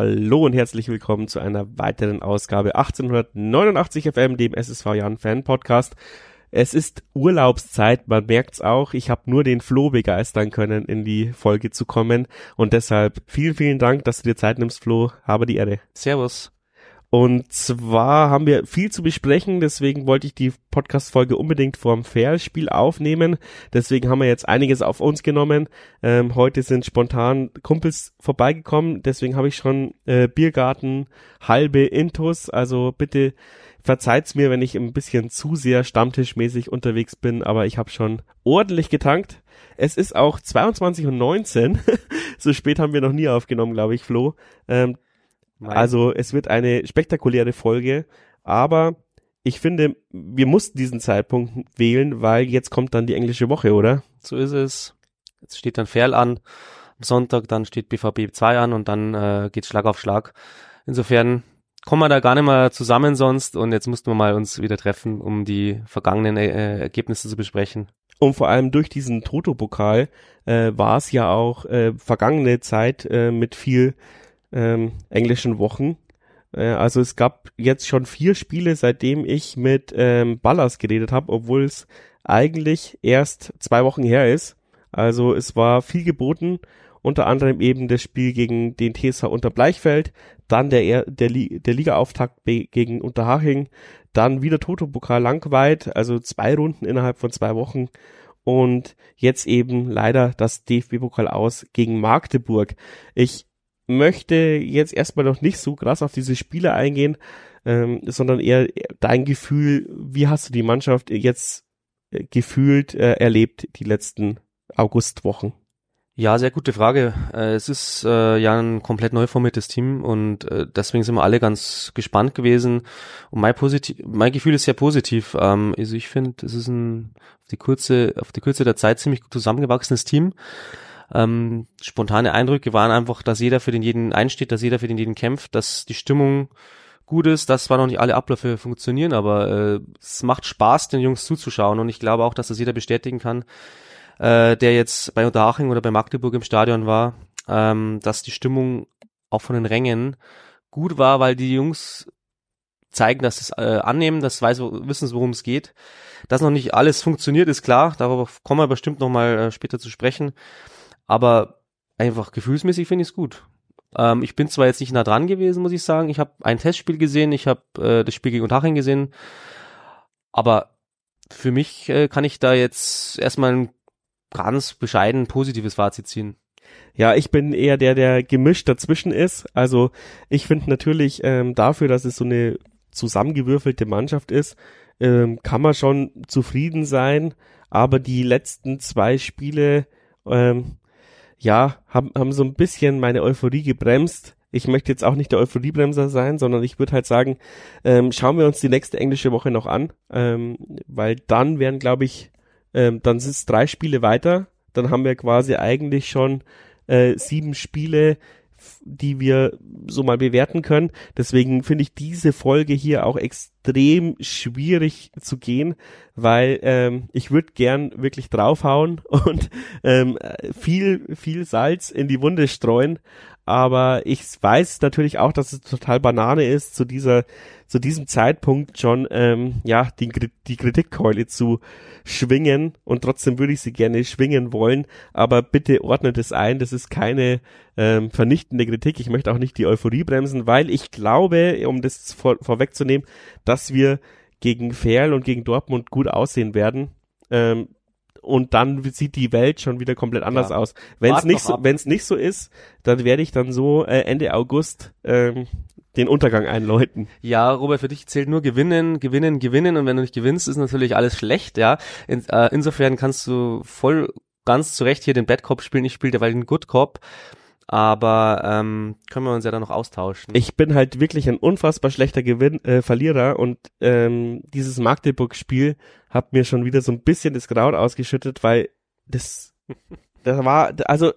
Hallo und herzlich willkommen zu einer weiteren Ausgabe 1889 FM, dem SSV Jan Fan Podcast. Es ist Urlaubszeit, man merkt's auch. Ich habe nur den Flo begeistern können, in die Folge zu kommen. Und deshalb vielen, vielen Dank, dass du dir Zeit nimmst, Flo. Habe die Ehre. Servus. Und zwar haben wir viel zu besprechen, deswegen wollte ich die Podcast-Folge unbedingt vorm Fair-Spiel aufnehmen. Deswegen haben wir jetzt einiges auf uns genommen. Ähm, heute sind spontan Kumpels vorbeigekommen, deswegen habe ich schon äh, Biergarten, halbe Intus. Also bitte verzeiht's mir, wenn ich ein bisschen zu sehr stammtischmäßig unterwegs bin, aber ich habe schon ordentlich getankt. Es ist auch 22 und 19. so spät haben wir noch nie aufgenommen, glaube ich, Flo. Ähm, Nein. Also es wird eine spektakuläre Folge, aber ich finde, wir mussten diesen Zeitpunkt wählen, weil jetzt kommt dann die englische Woche, oder? So ist es. Jetzt steht dann Ferl an, am Sonntag, dann steht BVB 2 an und dann äh, geht Schlag auf Schlag. Insofern kommen wir da gar nicht mehr zusammen sonst und jetzt mussten wir mal uns wieder treffen, um die vergangenen äh, Ergebnisse zu besprechen. Und vor allem durch diesen Toto-Pokal äh, war es ja auch äh, vergangene Zeit äh, mit viel ähm, englischen Wochen. Äh, also es gab jetzt schon vier Spiele, seitdem ich mit ähm, Ballas geredet habe, obwohl es eigentlich erst zwei Wochen her ist. Also es war viel geboten, unter anderem eben das Spiel gegen den TSH unter Bleichfeld, dann der, der, der Ligaauftakt gegen Unterhaching, dann wieder Toto-Pokal Langweit, also zwei Runden innerhalb von zwei Wochen und jetzt eben leider das DFB-Pokal aus gegen Magdeburg. Ich möchte jetzt erstmal noch nicht so krass auf diese Spiele eingehen, ähm, sondern eher dein Gefühl, wie hast du die Mannschaft jetzt äh, gefühlt äh, erlebt die letzten Augustwochen? Ja, sehr gute Frage. Äh, es ist äh, ja ein komplett neu formiertes Team und äh, deswegen sind wir alle ganz gespannt gewesen. Und mein, positiv, mein Gefühl ist sehr positiv. Ähm, also ich finde, es ist ein auf die kurze, auf die Kürze der Zeit ziemlich gut zusammengewachsenes Team. Ähm, spontane Eindrücke waren einfach, dass jeder für den jeden einsteht, dass jeder für den jeden kämpft, dass die Stimmung gut ist, dass zwar noch nicht alle Abläufe funktionieren, aber äh, es macht Spaß, den Jungs zuzuschauen und ich glaube auch, dass das jeder bestätigen kann, äh, der jetzt bei Unterhaching oder bei Magdeburg im Stadion war, ähm, dass die Stimmung auch von den Rängen gut war, weil die Jungs zeigen, dass es äh, annehmen, dass weiß, wissen, worum es geht. Dass noch nicht alles funktioniert, ist klar. Darauf kommen wir bestimmt noch mal äh, später zu sprechen. Aber einfach gefühlsmäßig finde ich es gut. Ähm, ich bin zwar jetzt nicht nah dran gewesen, muss ich sagen. Ich habe ein Testspiel gesehen, ich habe äh, das Spiel gegen Unterhaching gesehen. Aber für mich äh, kann ich da jetzt erstmal ein ganz bescheiden positives Fazit ziehen. Ja, ich bin eher der, der gemischt dazwischen ist. Also ich finde natürlich ähm, dafür, dass es so eine zusammengewürfelte Mannschaft ist, ähm, kann man schon zufrieden sein. Aber die letzten zwei Spiele ähm, ja, haben, haben so ein bisschen meine Euphorie gebremst. Ich möchte jetzt auch nicht der Euphoriebremser sein, sondern ich würde halt sagen, ähm, schauen wir uns die nächste englische Woche noch an, ähm, weil dann werden, glaube ich, ähm, dann sind es drei Spiele weiter. Dann haben wir quasi eigentlich schon äh, sieben Spiele, die wir so mal bewerten können. Deswegen finde ich diese Folge hier auch extrem schwierig zu gehen, weil ähm, ich würde gern wirklich draufhauen und ähm, viel, viel Salz in die Wunde streuen. Aber ich weiß natürlich auch, dass es total Banane ist, zu dieser zu diesem Zeitpunkt schon ähm, ja die, die Kritikkeule zu schwingen. Und trotzdem würde ich sie gerne schwingen wollen, aber bitte ordnet es ein, das ist keine ähm, vernichtende Kritik, ich möchte auch nicht die Euphorie bremsen, weil ich glaube, um das vor, vorwegzunehmen, dass wir gegen Ferl und gegen Dortmund gut aussehen werden. Ähm, und dann sieht die Welt schon wieder komplett anders ja. aus. Wenn es nicht so, wenn es nicht so ist, dann werde ich dann so äh, Ende August ähm, den Untergang einläuten. Ja, Robert, für dich zählt nur gewinnen, gewinnen, gewinnen und wenn du nicht gewinnst, ist natürlich alles schlecht, ja. In, äh, insofern kannst du voll ganz zurecht hier den Bad Cop spielen. Ich spiele derweil den Good Cop. Aber ähm, können wir uns ja dann noch austauschen. Ich bin halt wirklich ein unfassbar schlechter Gewinn, äh, Verlierer und ähm, dieses Magdeburg-Spiel hat mir schon wieder so ein bisschen das Grauen ausgeschüttet, weil das, da war, also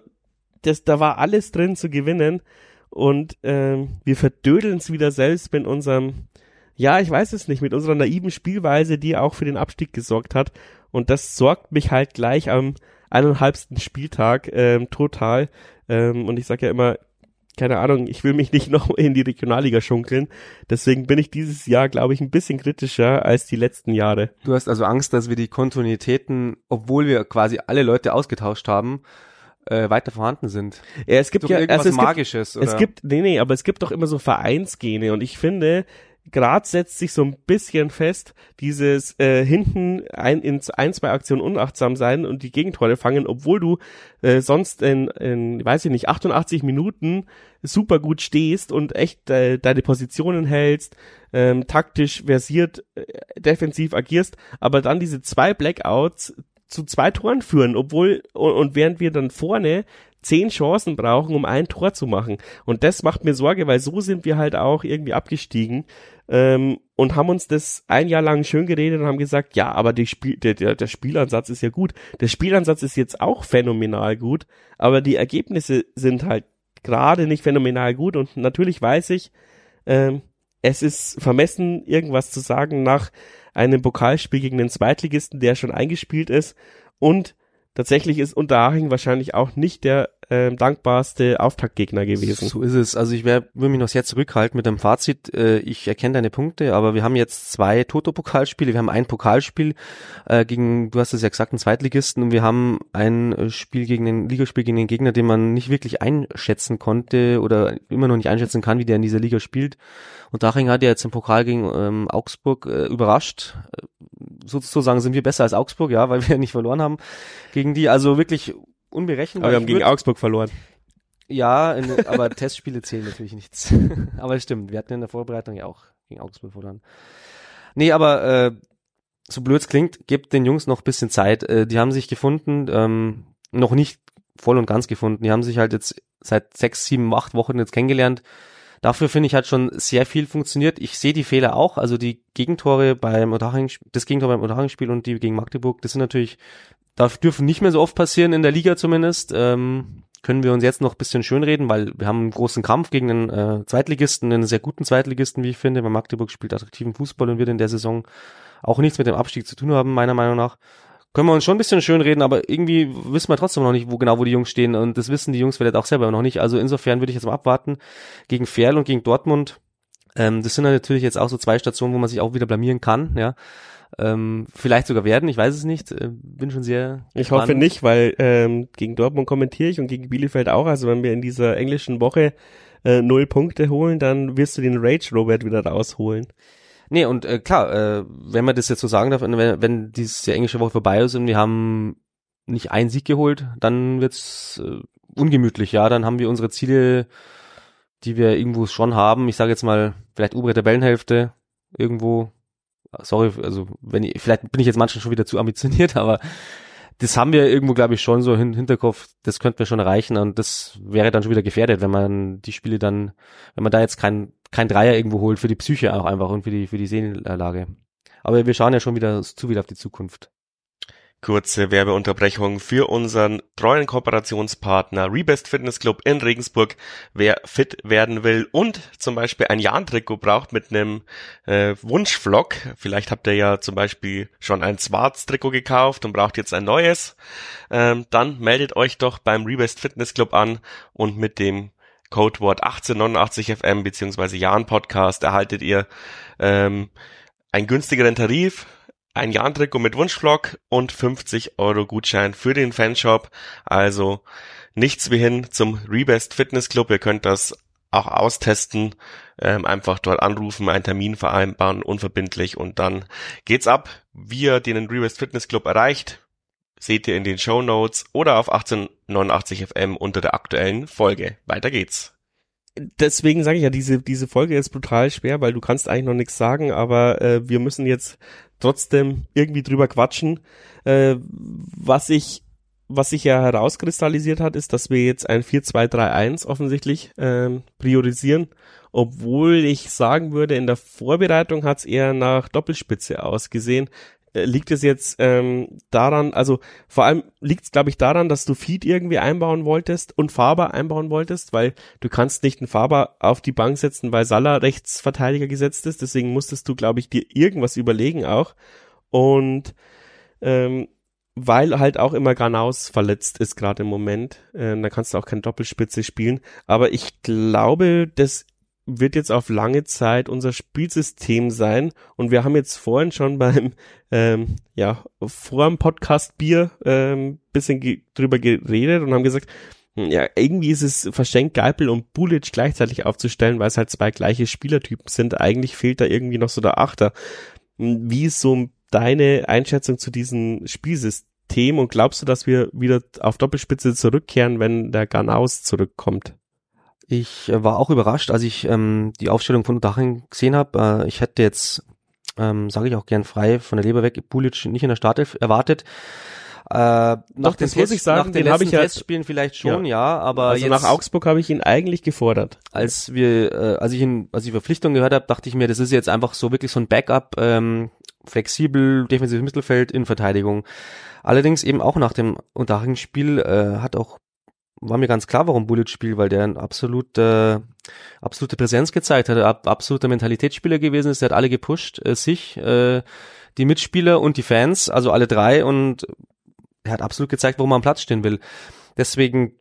das, da war alles drin zu gewinnen und ähm, wir verdödeln es wieder selbst mit unserem, ja, ich weiß es nicht, mit unserer naiven Spielweise, die auch für den Abstieg gesorgt hat. Und das sorgt mich halt gleich am eineinhalbsten Spieltag ähm, total. Ähm, und ich sage ja immer, keine Ahnung, ich will mich nicht noch in die Regionalliga schunkeln. Deswegen bin ich dieses Jahr, glaube ich, ein bisschen kritischer als die letzten Jahre. Du hast also Angst, dass wir die Kontinuitäten, obwohl wir quasi alle Leute ausgetauscht haben, äh, weiter vorhanden sind. Ja, es gibt Doch ja irgendwas also es Magisches. Gibt, oder? es gibt, nee, nee, aber es gibt doch immer so Vereinsgene und ich finde, Grad setzt sich so ein bisschen fest, dieses äh, hinten ein, in ein, zwei Aktionen unachtsam sein und die Gegentore fangen, obwohl du äh, sonst in, in, weiß ich nicht, 88 Minuten super gut stehst und echt äh, deine Positionen hältst, ähm, taktisch versiert, äh, defensiv agierst, aber dann diese zwei Blackouts zu zwei Toren führen, obwohl und, und während wir dann vorne zehn Chancen brauchen, um ein Tor zu machen. Und das macht mir Sorge, weil so sind wir halt auch irgendwie abgestiegen ähm, und haben uns das ein Jahr lang schön geredet und haben gesagt, ja, aber die Spiel, der, der, der Spielansatz ist ja gut. Der Spielansatz ist jetzt auch phänomenal gut, aber die Ergebnisse sind halt gerade nicht phänomenal gut und natürlich weiß ich, ähm, es ist vermessen, irgendwas zu sagen nach einem Pokalspiel gegen den Zweitligisten, der schon eingespielt ist und tatsächlich ist Unterhaching wahrscheinlich auch nicht der äh, dankbarste Auftaktgegner gewesen. So ist es. Also ich würde mich noch sehr zurückhalten mit dem Fazit. Äh, ich erkenne deine Punkte, aber wir haben jetzt zwei Toto-Pokalspiele. Wir haben ein Pokalspiel äh, gegen, du hast es ja gesagt, einen Zweitligisten und wir haben ein äh, Spiel gegen den Ligaspiel gegen den Gegner, den man nicht wirklich einschätzen konnte oder immer noch nicht einschätzen kann, wie der in dieser Liga spielt. Und Daching hat ja jetzt im Pokal gegen ähm, Augsburg äh, überrascht. Sozusagen sind wir besser als Augsburg, ja, weil wir nicht verloren haben gegen die. Also wirklich unberechenbar. Aber wir haben gegen Augsburg verloren. ja, in, aber Testspiele zählen natürlich nichts. aber es stimmt, wir hatten in der Vorbereitung ja auch gegen Augsburg verloren. Nee, aber äh, so blöd es klingt, gebt den Jungs noch ein bisschen Zeit. Äh, die haben sich gefunden, ähm, noch nicht voll und ganz gefunden. Die haben sich halt jetzt seit sechs, sieben, acht Wochen jetzt kennengelernt. Dafür finde ich hat schon sehr viel funktioniert. Ich sehe die Fehler auch. Also die Gegentore beim Unterhaching, das Gegentor beim Unterhaching-Spiel und die gegen Magdeburg, das sind natürlich, darf, dürfen nicht mehr so oft passieren in der Liga zumindest. Ähm, können wir uns jetzt noch bisschen schönreden, weil wir haben einen großen Kampf gegen einen äh, Zweitligisten, einen sehr guten Zweitligisten, wie ich finde, weil Magdeburg spielt attraktiven Fußball und wird in der Saison auch nichts mit dem Abstieg zu tun haben, meiner Meinung nach. Können wir uns schon ein bisschen schönreden, aber irgendwie wissen wir trotzdem noch nicht, wo genau wo die Jungs stehen und das wissen die Jungs vielleicht auch selber noch nicht. Also insofern würde ich jetzt mal abwarten. Gegen Ferl und gegen Dortmund, ähm, das sind natürlich jetzt auch so zwei Stationen, wo man sich auch wieder blamieren kann, ja. Ähm, vielleicht sogar werden, ich weiß es nicht. Äh, bin schon sehr. Ich gespannt. hoffe nicht, weil ähm, gegen Dortmund kommentiere ich und gegen Bielefeld auch. Also wenn wir in dieser englischen Woche äh, null Punkte holen, dann wirst du den Rage Robert wieder rausholen. Nee, und äh, klar, äh, wenn man das jetzt so sagen darf, wenn, wenn diese englische Woche vorbei ist und wir haben nicht einen Sieg geholt, dann wird's äh, ungemütlich, ja. Dann haben wir unsere Ziele, die wir irgendwo schon haben. Ich sage jetzt mal, vielleicht obere Tabellenhälfte irgendwo. Sorry, also wenn ich, vielleicht bin ich jetzt manchmal schon wieder zu ambitioniert, aber das haben wir irgendwo, glaube ich, schon so im Hinterkopf, das könnten wir schon erreichen und das wäre dann schon wieder gefährdet, wenn man die Spiele dann, wenn man da jetzt kein, kein Dreier irgendwo holt, für die Psyche auch einfach und für die, für die Seelenlage. Aber wir schauen ja schon wieder zu wieder auf die Zukunft. Kurze Werbeunterbrechung für unseren treuen Kooperationspartner Rebest Fitness Club in Regensburg. Wer fit werden will und zum Beispiel ein Jahn-Trikot braucht mit einem äh, Wunschvlog, vielleicht habt ihr ja zum Beispiel schon ein Schwarz-Trikot gekauft und braucht jetzt ein neues, ähm, dann meldet euch doch beim Rebest Fitness Club an und mit dem Codewort 1889FM beziehungsweise Jahn Podcast erhaltet ihr ähm, einen günstigeren Tarif, ein Jahn-Trikot mit Wunschvlog und 50 Euro Gutschein für den Fanshop. Also nichts wie hin zum Rebest Fitness Club. Ihr könnt das auch austesten, ähm, einfach dort anrufen, einen Termin vereinbaren, unverbindlich und dann geht's ab. Wie ihr den Rebest Fitness Club erreicht, seht ihr in den Show Notes oder auf 1889 FM unter der aktuellen Folge. Weiter geht's. Deswegen sage ich ja, diese, diese Folge ist brutal schwer, weil du kannst eigentlich noch nichts sagen, aber äh, wir müssen jetzt trotzdem irgendwie drüber quatschen. Äh, was ich was sich ja herauskristallisiert hat, ist, dass wir jetzt ein 4-2-3-1 offensichtlich ähm, priorisieren, obwohl ich sagen würde, in der Vorbereitung hat es eher nach Doppelspitze ausgesehen. Äh, Liegt es jetzt ähm, daran, also vor allem liegt es, glaube ich, daran, dass du Feed irgendwie einbauen wolltest und Faber einbauen wolltest, weil du kannst nicht einen Faber auf die Bank setzen, weil Salah Rechtsverteidiger gesetzt ist, deswegen musstest du, glaube ich, dir irgendwas überlegen auch. Und ähm, weil halt auch immer Garnaus verletzt ist gerade im Moment. Äh, da kannst du auch keine Doppelspitze spielen. Aber ich glaube, das wird jetzt auf lange Zeit unser Spielsystem sein. Und wir haben jetzt vorhin schon beim, ähm, ja, vor dem Podcast Bier ähm, bisschen ge drüber geredet und haben gesagt, hm, ja, irgendwie ist es verschenkt, Geipel und Bulic gleichzeitig aufzustellen, weil es halt zwei gleiche Spielertypen sind. Eigentlich fehlt da irgendwie noch so der Achter. Hm, wie ist so deine Einschätzung zu diesem Spielsystem und glaubst du, dass wir wieder auf Doppelspitze zurückkehren, wenn der Garnaus zurückkommt? Ich äh, war auch überrascht, als ich ähm, die Aufstellung von Daching gesehen habe. Äh, ich hätte jetzt, ähm, sage ich auch gern frei, von der Leber weg, Pulic nicht in der Startelf erwartet. Äh, nach Doch, den das muss ich sagen, nach den den hab letzten ich ja- Testspielen vielleicht schon, ja, aber Also jetzt, nach Augsburg habe ich ihn eigentlich gefordert. als wir, äh, als ich ihn, als ich Verpflichtung gehört habe, dachte ich mir, das ist jetzt einfach so wirklich so ein Backup, ähm, flexibel, defensives Mittelfeld in Verteidigung. Allerdings eben auch nach dem Unterhaching-Spiel äh, hat auch war mir ganz klar, warum Bullet spielt, weil der ein absolut, äh, absolute Präsenz gezeigt hat, ab, absoluter Mentalitätsspieler gewesen ist, der hat alle gepusht, äh, sich, äh, die Mitspieler und die Fans, also alle drei und er hat absolut gezeigt, warum er am Platz stehen will. Deswegen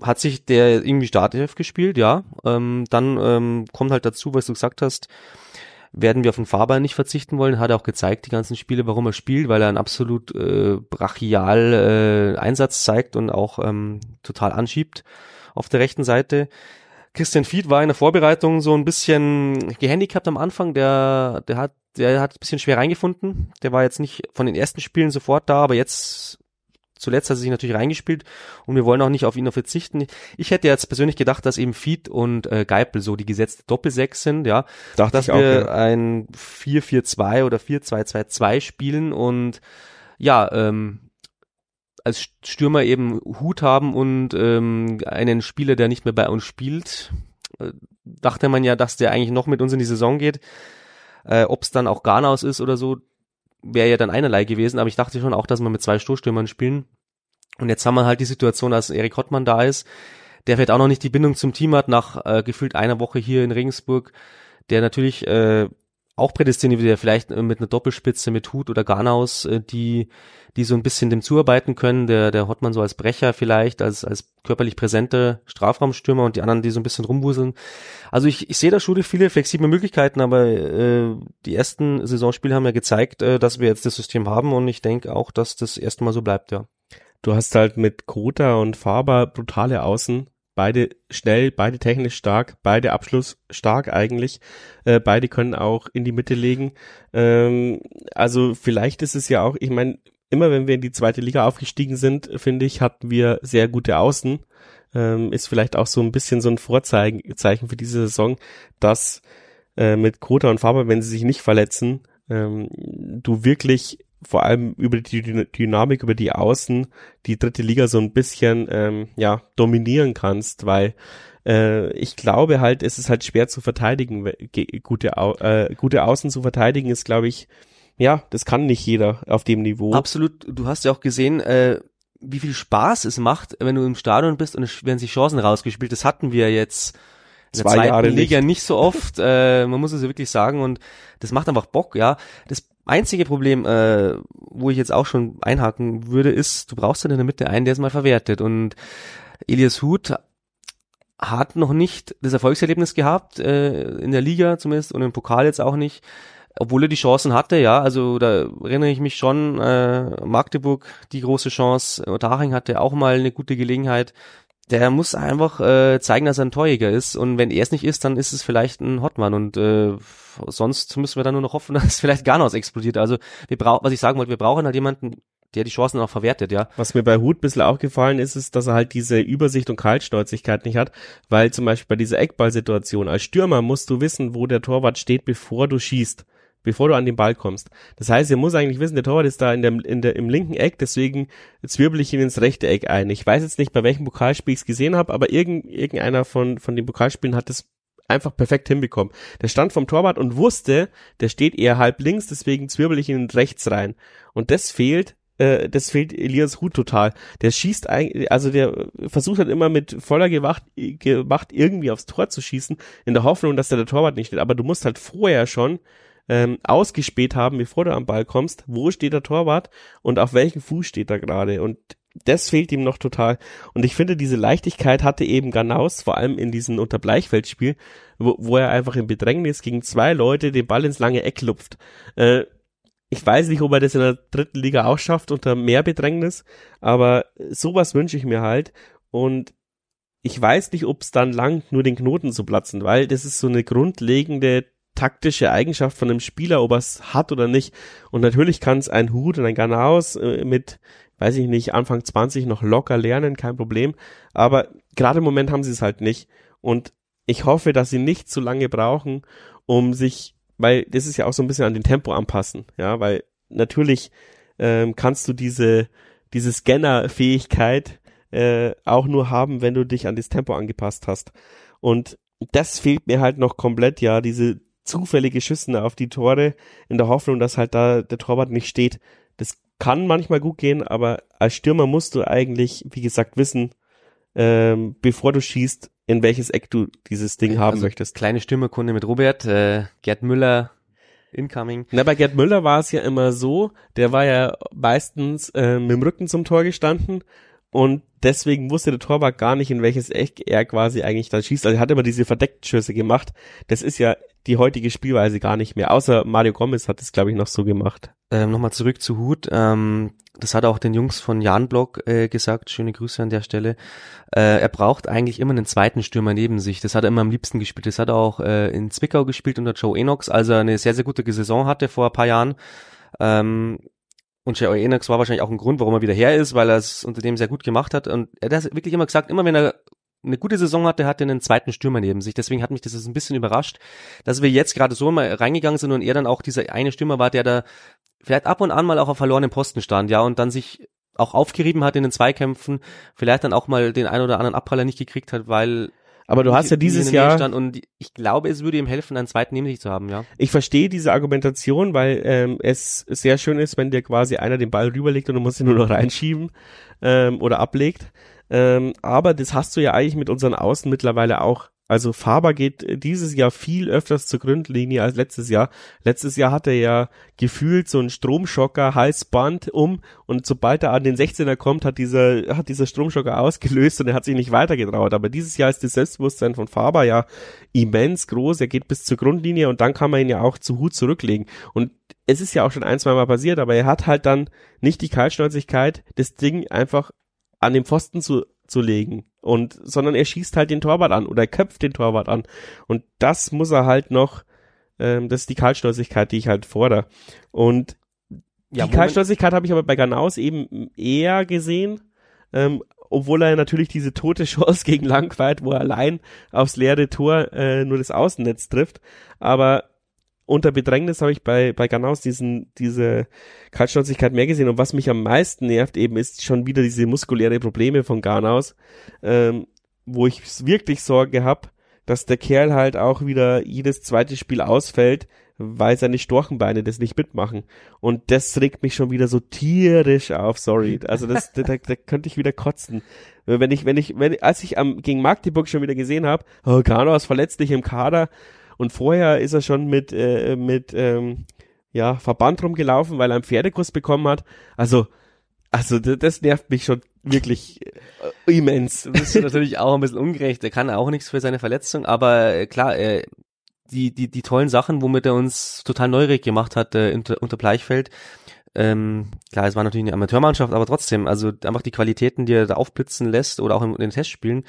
hat sich der irgendwie Startelf gespielt, ja. Ähm, dann ähm, kommt halt dazu, was du gesagt hast, werden wir auf den Fahrball nicht verzichten wollen. Hat er auch gezeigt, die ganzen Spiele, warum er spielt, weil er einen absolut äh, brachial äh, Einsatz zeigt und auch ähm, total anschiebt auf der rechten Seite. Christian Fied war in der Vorbereitung so ein bisschen gehandicapt am Anfang. Der, der hat, der hat ein bisschen schwer reingefunden. Der war jetzt nicht von den ersten Spielen sofort da, aber jetzt zuletzt hat er sich natürlich reingespielt und wir wollen auch nicht auf ihn noch verzichten. Ich hätte jetzt persönlich gedacht, dass eben Fied und äh, Geipel so die gesetzte Doppelsechs sind, ja. Dachte dass ich auch, wir ja. ein 4-4-2 oder 4-2-2-2 spielen und ja, ähm, als Stürmer eben Hut haben und ähm, einen Spieler, der nicht mehr bei uns spielt, äh, dachte man ja, dass der eigentlich noch mit uns in die Saison geht. Äh, Ob es dann auch Garnaus ist oder so, wäre ja dann einerlei gewesen, aber ich dachte schon auch, dass wir mit zwei Stoßstürmern spielen. Und jetzt haben wir halt die Situation, dass Erik Hottmann da ist, der vielleicht auch noch nicht die Bindung zum Team hat, nach äh, gefühlt einer Woche hier in Regensburg, der natürlich äh, auch prädestiniert wäre, vielleicht äh, mit einer Doppelspitze mit Hut oder Garnaus, äh, die, die so ein bisschen dem zuarbeiten können. Der, der Hottmann so als Brecher vielleicht, als, als körperlich präsenter Strafraumstürmer und die anderen, die so ein bisschen rumwuseln. Also ich, ich sehe da schon viele flexible Möglichkeiten, aber äh, die ersten Saisonspiele haben ja gezeigt, äh, dass wir jetzt das System haben und ich denke auch, dass das erstmal so bleibt, ja. Du hast halt mit Kota und Faber brutale Außen, beide schnell, beide technisch stark, beide Abschluss stark eigentlich, äh, beide können auch in die Mitte legen. Ähm, also vielleicht ist es ja auch, ich meine, immer wenn wir in die zweite Liga aufgestiegen sind, finde ich, hatten wir sehr gute Außen. Ähm, ist vielleicht auch so ein bisschen so ein Vorzeichen Zeichen für diese Saison, dass äh, mit Kota und Faber, wenn sie sich nicht verletzen, ähm, du wirklich vor allem über die Dyn- Dynamik, über die Außen, die dritte Liga so ein bisschen ähm, ja dominieren kannst, weil äh, ich glaube halt, es ist halt schwer zu verteidigen, gute, Au äh, gute Außen zu verteidigen ist, glaube ich, ja, das kann nicht jeder auf dem Niveau. Absolut. Du hast ja auch gesehen, äh, wie viel Spaß es macht, wenn du im Stadion bist und es werden sich Chancen rausgespielt. Das hatten wir jetzt in der Zwei zweiten Jahre Liga nicht. nicht. so oft. äh, man muss es ja wirklich sagen und das macht einfach Bock, ja. Das einzige Problem, äh, wo ich jetzt auch schon einhaken würde, ist, du brauchst dann in der Mitte einen, der es mal verwertet. Und Elias Huth hat noch nicht das Erfolgserlebnis gehabt, äh, in der Liga zumindest und im Pokal jetzt auch nicht, obwohl er die Chancen hatte, ja, also da erinnere ich mich schon, äh, Magdeburg die große Chance, Unterhaching hatte auch mal eine gute Gelegenheit. Der muss einfach äh, zeigen, dass er ein Torjäger ist und wenn er es nicht ist, dann ist es vielleicht ein Hotmann und äh, sonst müssen wir dann nur noch hoffen, dass vielleicht Garnaus explodiert. Also wir brauchen, was ich sagen wollte, wir brauchen halt jemanden, der die Chancen auch verwertet, ja. Was mir bei Hut ein bisschen aufgefallen ist, ist, dass er halt diese Übersicht und Kaltschnäuzigkeit nicht hat, weil zum Beispiel bei dieser Eckballsituation als Stürmer musst du wissen, wo der Torwart steht, bevor du schießt, bevor du an den Ball kommst. Das heißt, er muss eigentlich wissen, der Torwart ist da in der, in der, im linken Eck, deswegen zwirbel ich ihn ins rechte Eck ein. Ich weiß jetzt nicht, bei welchem Pokalspiel ich es gesehen habe, aber irgend, irgendeiner von, von den Pokalspielen hat es einfach perfekt hinbekommen. Der stand vom Torwart und wusste, der steht eher halb links, deswegen zwirbel ich ihn rechts rein. Und das fehlt äh, das fehlt Elias Huth total. Der schießt eigentlich, also der versucht halt immer mit voller Gewacht, Gewacht irgendwie aufs Tor zu schießen, in der Hoffnung, dass da der Torwart nicht steht. Aber du musst halt vorher schon ähm, ausgespäht haben, bevor du am Ball kommst, wo steht der Torwart und auf welchem Fuß steht er gerade. Und das fehlt ihm noch total. Und ich finde, diese Leichtigkeit hatte eben Ganaus, vor allem in diesem Unterbleichfeldspiel, wo, wo er einfach im Bedrängnis gegen zwei Leute den Ball ins lange Eck lupft. Äh, ich weiß nicht, ob er das in der dritten Liga auch schafft unter mehr Bedrängnis, aber sowas wünsche ich mir halt. Und ich weiß nicht, ob es dann langt, nur den Knoten zu platzen, weil das ist so eine grundlegende taktische Eigenschaft von einem Spieler, ob er es hat oder nicht. Und natürlich kann es ein Hut und ein Ganaus äh, mit, weiß ich nicht, Anfang 20 noch locker lernen, kein Problem. Aber gerade im Moment haben sie es halt nicht. Und ich hoffe, dass sie nicht zu lange brauchen, um sich, weil das ist ja auch so ein bisschen an den Tempo anpassen, ja, weil natürlich ähm, kannst du diese, diese Scanner-Fähigkeit äh, auch nur haben, wenn du dich an das Tempo angepasst hast. Und das fehlt mir halt noch komplett, ja, diese zufällige Schüssen auf die Tore in der Hoffnung, dass halt da der Torwart nicht steht. Das kann manchmal gut gehen, aber als Stürmer musst du eigentlich, wie gesagt, wissen, ähm, bevor du schießt, in welches Eck du dieses Ding haben also möchtest. Kleine Stürmerkunde mit Robert, äh, Gerd Müller, incoming. Na, bei Gerd Müller war es ja immer so, der war ja meistens äh, mit dem Rücken zum Tor gestanden und deswegen wusste der Torwart gar nicht, in welches Eck er quasi eigentlich dann schießt. Also er hat immer diese verdeckten Schüsse gemacht. Das ist ja die heutige Spielweise gar nicht mehr. Außer Mario Gomez hat es, glaube ich, noch so gemacht. Ähm, Nochmal zurück zu Hut. Ähm, das hat auch den Jungs von Jan Block äh, gesagt. Schöne Grüße an der Stelle. Äh, er braucht eigentlich immer einen zweiten Stürmer neben sich. Das hat er immer am liebsten gespielt. Das hat er auch äh, in Zwickau gespielt unter Joe Enox, als er eine sehr, sehr gute Saison hatte vor ein paar Jahren. Ähm, und Joe Enox war wahrscheinlich auch ein Grund, warum er wieder her ist, weil er es unter dem sehr gut gemacht hat. Und er hat wirklich immer gesagt, immer wenn er eine gute Saison hatte, hatte er einen zweiten Stürmer neben sich. Deswegen hat mich das ein bisschen überrascht, dass wir jetzt gerade so mal reingegangen sind und er dann auch dieser eine Stürmer war, der da vielleicht ab und an mal auch auf verlorenen Posten stand, ja, und dann sich auch aufgerieben hat in den Zweikämpfen, vielleicht dann auch mal den ein oder anderen Abpraller nicht gekriegt hat, weil aber du hast ja dieses Jahr und ich glaube, es würde ihm helfen, einen zweiten neben sich zu haben, ja. Ich verstehe diese Argumentation, weil ähm, es sehr schön ist, wenn dir quasi einer den Ball rüberlegt und du musst ihn nur noch reinschieben ähm, oder ablegt. Ähm, aber das hast du ja eigentlich mit unseren Außen mittlerweile auch. Also Faber geht dieses Jahr viel öfters zur Grundlinie als letztes Jahr. Letztes Jahr hat er ja gefühlt so einen Stromschocker, Halsband um und sobald er an den 16er kommt, hat dieser, hat dieser Stromschocker ausgelöst und er hat sich nicht weitergetraut. Aber dieses Jahr ist das Selbstbewusstsein von Faber ja immens groß. Er geht bis zur Grundlinie und dann kann man ihn ja auch zu Hut zurücklegen. Und es ist ja auch schon ein, zwei Mal passiert, aber er hat halt dann nicht die Kaltschnäuzigkeit, das Ding einfach an dem Pfosten zu zu legen und sondern er schießt halt den Torwart an oder er köpft den Torwart an. Und das muss er halt noch ähm, das ist die Kaltschnäuzigkeit, die ich halt fordere. Und ja, die Kaltschnäuzigkeit habe ich aber bei Ganaus eben eher gesehen, ähm, obwohl er natürlich diese tote Chance gegen Langweit, wo er allein aufs leere Tor äh, nur das Außennetz trifft, aber unter Bedrängnis habe ich bei, bei Ganaus diesen, diese Kaltschnäuzigkeit mehr gesehen. Und was mich am meisten nervt eben, ist schon wieder diese muskuläre Probleme von Ganaus, ähm, wo ich wirklich Sorge habe, dass der Kerl halt auch wieder jedes zweite Spiel ausfällt, weil seine Storchenbeine das nicht mitmachen. Und das regt mich schon wieder so tierisch auf, sorry. Also das, da, da könnte ich wieder kotzen. Wenn ich, wenn ich, wenn, als ich am, gegen Magdeburg schon wieder gesehen habe, oh, Ganaus verletzt dich im Kader, und vorher ist er schon mit, äh, mit ähm, ja, Verband rumgelaufen, weil er einen Pferdekuss bekommen hat. Also, also das nervt mich schon wirklich äh, immens. Das ist natürlich auch ein bisschen ungerecht. Er kann auch nichts für seine Verletzung, aber äh, klar, äh, die, die, die tollen Sachen, womit er uns total neugierig gemacht hat äh, unter, unter Bleichfeld, ähm, klar, es war natürlich eine Amateurmannschaft, aber trotzdem, also einfach die Qualitäten, die er da aufblitzen lässt oder auch in, den Testspielen,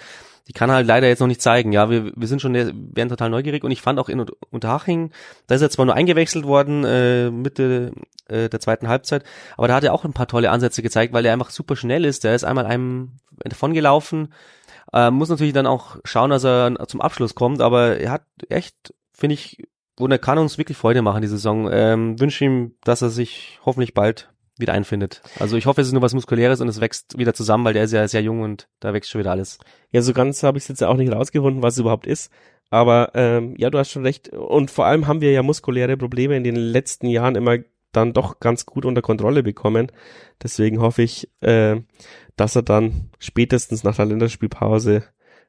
die kann er halt leider jetzt noch nicht zeigen. Ja, wir, wir sind schon, werden total neugierig und ich fand auch in Unterhaching, da ist er zwar nur eingewechselt worden, äh, Mitte äh, der zweiten Halbzeit, aber da hat er auch ein paar tolle Ansätze gezeigt, weil er einfach super schnell ist. Der ist einmal einem davon gelaufen, äh, muss natürlich dann auch schauen, dass er zum Abschluss kommt, aber er hat echt, finde ich, und er kann uns wirklich Freude machen, die Saison. Ähm, wünsche ihm, dass er sich hoffentlich bald wieder einfindet. Also ich hoffe, es ist nur was Muskuläres und es wächst wieder zusammen, weil der ist ja sehr jung und da wächst schon wieder alles. Ja, so ganz habe ich es jetzt auch nicht rausgefunden, was es überhaupt ist. Aber ähm, ja, du hast schon recht. Und vor allem haben wir ja muskuläre Probleme in den letzten Jahren immer dann doch ganz gut unter Kontrolle bekommen. Deswegen hoffe ich, äh, dass er dann spätestens nach der Länderspielpause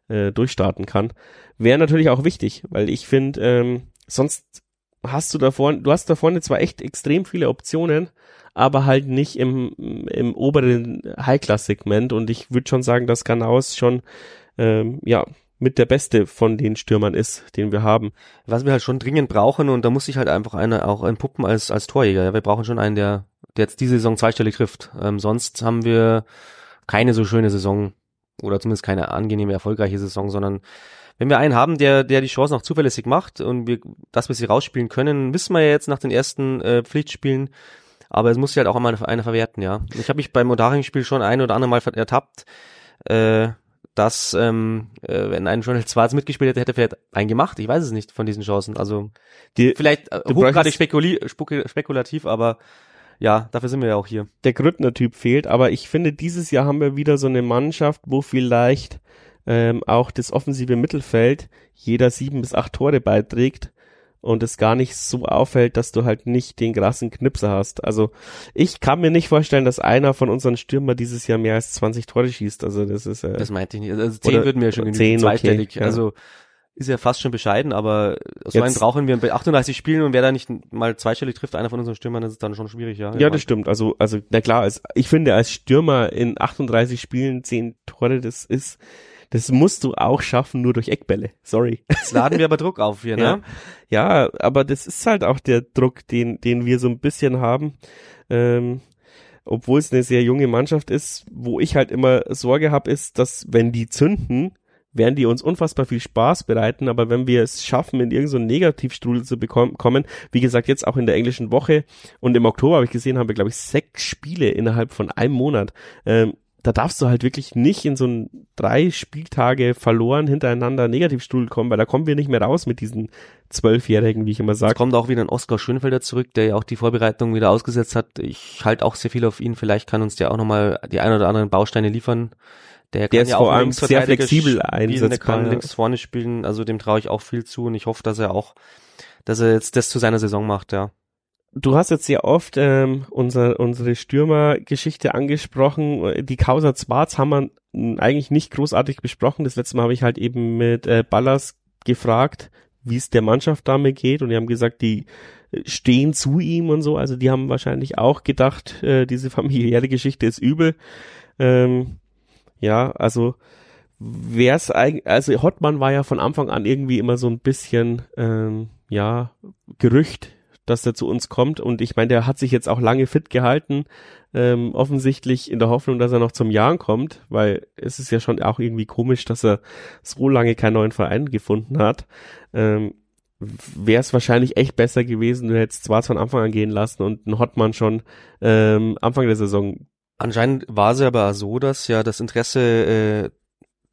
äh, durchstarten kann. Wäre natürlich auch wichtig, weil ich finde, ähm, sonst hast du da vorne, du hast da vorne zwar echt extrem viele Optionen, aber halt nicht im, im oberen High-Class-Segment und ich würde schon sagen, dass Ganaus schon, ähm, ja, mit der beste von den Stürmern ist, den wir haben. Was wir halt schon dringend brauchen und da muss sich halt einfach einer auch entpuppen als, als Torjäger. Ja, wir brauchen schon einen, der, der jetzt diese Saison zweistellig trifft. Ähm, sonst haben wir keine so schöne Saison oder zumindest keine angenehme, erfolgreiche Saison, sondern wenn wir einen haben, der, der die Chancen auch zuverlässig macht und wir, dass wir sie rausspielen können, wissen wir ja jetzt nach den ersten äh, Pflichtspielen, aber es muss sich halt auch einmal einer verwerten, ja. Ich habe mich beim Odaring-Spiel schon ein oder andere Mal ertappt, äh, dass ähm, äh, wenn ein Journal Schwarz mitgespielt hätte, hätte er vielleicht einen gemacht. Ich weiß es nicht von diesen Chancen. Also die, vielleicht äh, hochgradig spekuli spekulativ, aber ja, dafür sind wir ja auch hier. Der Grüttner-Typ fehlt, aber ich finde, dieses Jahr haben wir wieder so eine Mannschaft, wo vielleicht ähm, auch das offensive Mittelfeld jeder sieben bis acht Tore beiträgt und es gar nicht so auffällt, dass du halt nicht den krassen Knipser hast. Also ich kann mir nicht vorstellen, dass einer von unseren Stürmer dieses Jahr mehr als 20 Tore schießt. Also das ist äh, Das meinte ich nicht. Also 10 würden mir schon genügen, zweistellig. Okay, ja. Also ist ja fast schon bescheiden, aber so Jetzt, einen brauchen wir bei 38 Spielen und wer da nicht mal zweistellig trifft, einer von unseren Stürmern, das ist dann schon schwierig, ja. Ja, das stimmt. Also, also, na klar, als, ich finde, als Stürmer in 38 Spielen 10 Tore, das ist, das musst du auch schaffen, nur durch Eckbälle. Sorry. Jetzt laden wir aber Druck auf hier, ne? Ja, ja aber das ist halt auch der Druck, den, den wir so ein bisschen haben. Ähm, obwohl es eine sehr junge Mannschaft ist, wo ich halt immer Sorge habe, ist, dass wenn die zünden, werden die uns unfassbar viel Spaß bereiten, aber wenn wir es schaffen, in irgendeinen so Negativstrudel zu bekommen, wie gesagt, jetzt auch in der englischen Woche und im Oktober habe ich gesehen, haben wir, glaube ich, sechs Spiele innerhalb von einem Monat. Ähm, da darfst du halt wirklich nicht in so ein drei Spieltage verloren hintereinander Negativstuhl kommen, weil da kommen wir nicht mehr raus mit diesen Zwölfjährigen, wie ich immer sage. Es kommt auch wieder ein Oskar Schönfelder zurück, der ja auch die Vorbereitung wieder ausgesetzt hat. Ich halte auch sehr viel auf ihn. Vielleicht kann uns der auch nochmal die ein oder anderen Bausteine liefern. Der, der ist ja vor allem sehr flexibel einsetzbar. Der kann links vorne spielen, also dem traue ich auch viel zu und ich hoffe, dass er auch, dass er jetzt das zu seiner Saison macht, ja. Du hast jetzt sehr oft ähm, unser, unsere Stürmergeschichte angesprochen. Die Causa Zwarz haben wir eigentlich nicht großartig besprochen. Das letzte Mal habe ich halt eben mit äh, Ballas gefragt, wie es der Mannschaft damit geht. Und die haben gesagt, die stehen zu ihm und so. Also die haben wahrscheinlich auch gedacht, äh, diese familiäre Geschichte ist übel. Ähm, ja, also wer es eigentlich, also Hottmann war ja von Anfang an irgendwie immer so ein bisschen, ähm, ja, Gerücht dass er zu uns kommt. Und ich meine, der hat sich jetzt auch lange fit gehalten, ähm, offensichtlich in der Hoffnung, dass er noch zum Jahren kommt, weil es ist ja schon auch irgendwie komisch, dass er so lange keinen neuen Verein gefunden hat. Ähm, Wäre es wahrscheinlich echt besser gewesen, du hättest zwar von Anfang an gehen lassen und ein Hotman schon ähm, Anfang der Saison. Anscheinend war es aber so, dass ja das Interesse äh,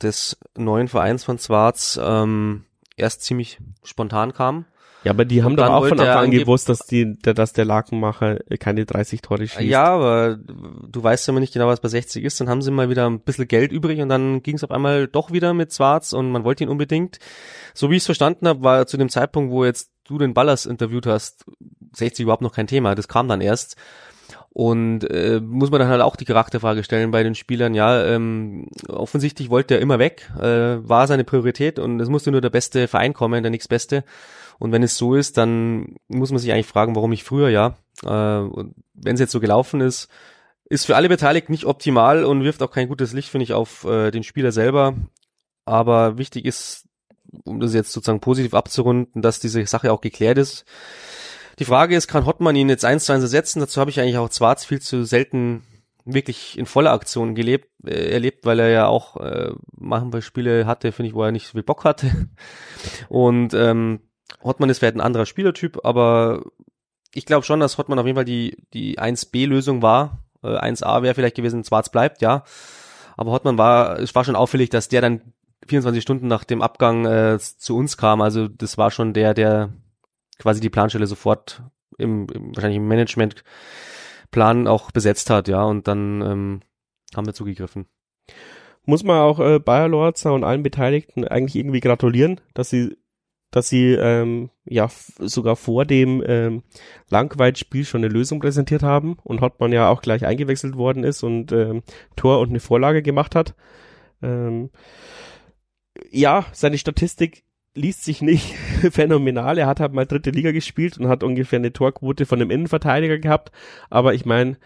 des neuen Vereins von Zwarz ähm, erst ziemlich spontan kam. Ja, aber die haben doch auch von Anfang an gewusst, dass die, dass der Lakenmacher keine 30 Tore schießt. Ja, aber du weißt ja immer nicht genau, was bei 60 ist. Dann haben sie mal wieder ein bisschen Geld übrig und dann ging es auf einmal doch wieder mit Schwarz und man wollte ihn unbedingt. So wie ich es verstanden habe, war zu dem Zeitpunkt, wo jetzt du den Ballers interviewt hast, 60 überhaupt noch kein Thema. Das kam dann erst. Und äh, muss man dann halt auch die Charakterfrage stellen bei den Spielern, ja, ähm, offensichtlich wollte er immer weg, äh, war seine Priorität und es musste nur der beste Verein kommen, der nächstbeste. Und wenn es so ist, dann muss man sich eigentlich fragen, warum nicht früher, ja. Äh, wenn es jetzt so gelaufen ist, ist für alle Beteiligten nicht optimal und wirft auch kein gutes Licht, finde ich, auf äh, den Spieler selber. Aber wichtig ist, um das jetzt sozusagen positiv abzurunden, dass diese Sache auch geklärt ist. Die Frage ist, kann Hottmann ihn jetzt eins zu eins ersetzen? Dazu habe ich eigentlich auch Zwarz viel zu selten wirklich in voller Aktion gelebt, äh, erlebt, weil er ja auch äh, Spiele hatte, finde ich, wo er nicht so viel Bock hatte. Und ähm, Hottmann ist vielleicht ein anderer Spielertyp, aber ich glaube schon, dass Hottmann auf jeden Fall die, die 1B-Lösung war. Äh, 1A wäre vielleicht gewesen, Schwarz bleibt, ja. Aber Hottmann war, es war schon auffällig, dass der dann 24 Stunden nach dem Abgang äh, zu uns kam. Also das war schon der, der quasi die Planstelle sofort im, im wahrscheinlich im Managementplan auch besetzt hat, ja, und dann ähm, haben wir zugegriffen. Muss man auch äh, Bayer Lorzer und allen Beteiligten eigentlich irgendwie gratulieren, dass sie dass sie ähm, ja sogar vor dem ähm, Langweitspiel schon eine Lösung präsentiert haben und Hottmann ja auch gleich eingewechselt worden ist und ähm, Tor und eine Vorlage gemacht hat. Ähm, ja, seine Statistik liest sich nicht phänomenal. Er hat halt mal dritte Liga gespielt und hat ungefähr eine Torquote von einem Innenverteidiger gehabt. Aber ich meine,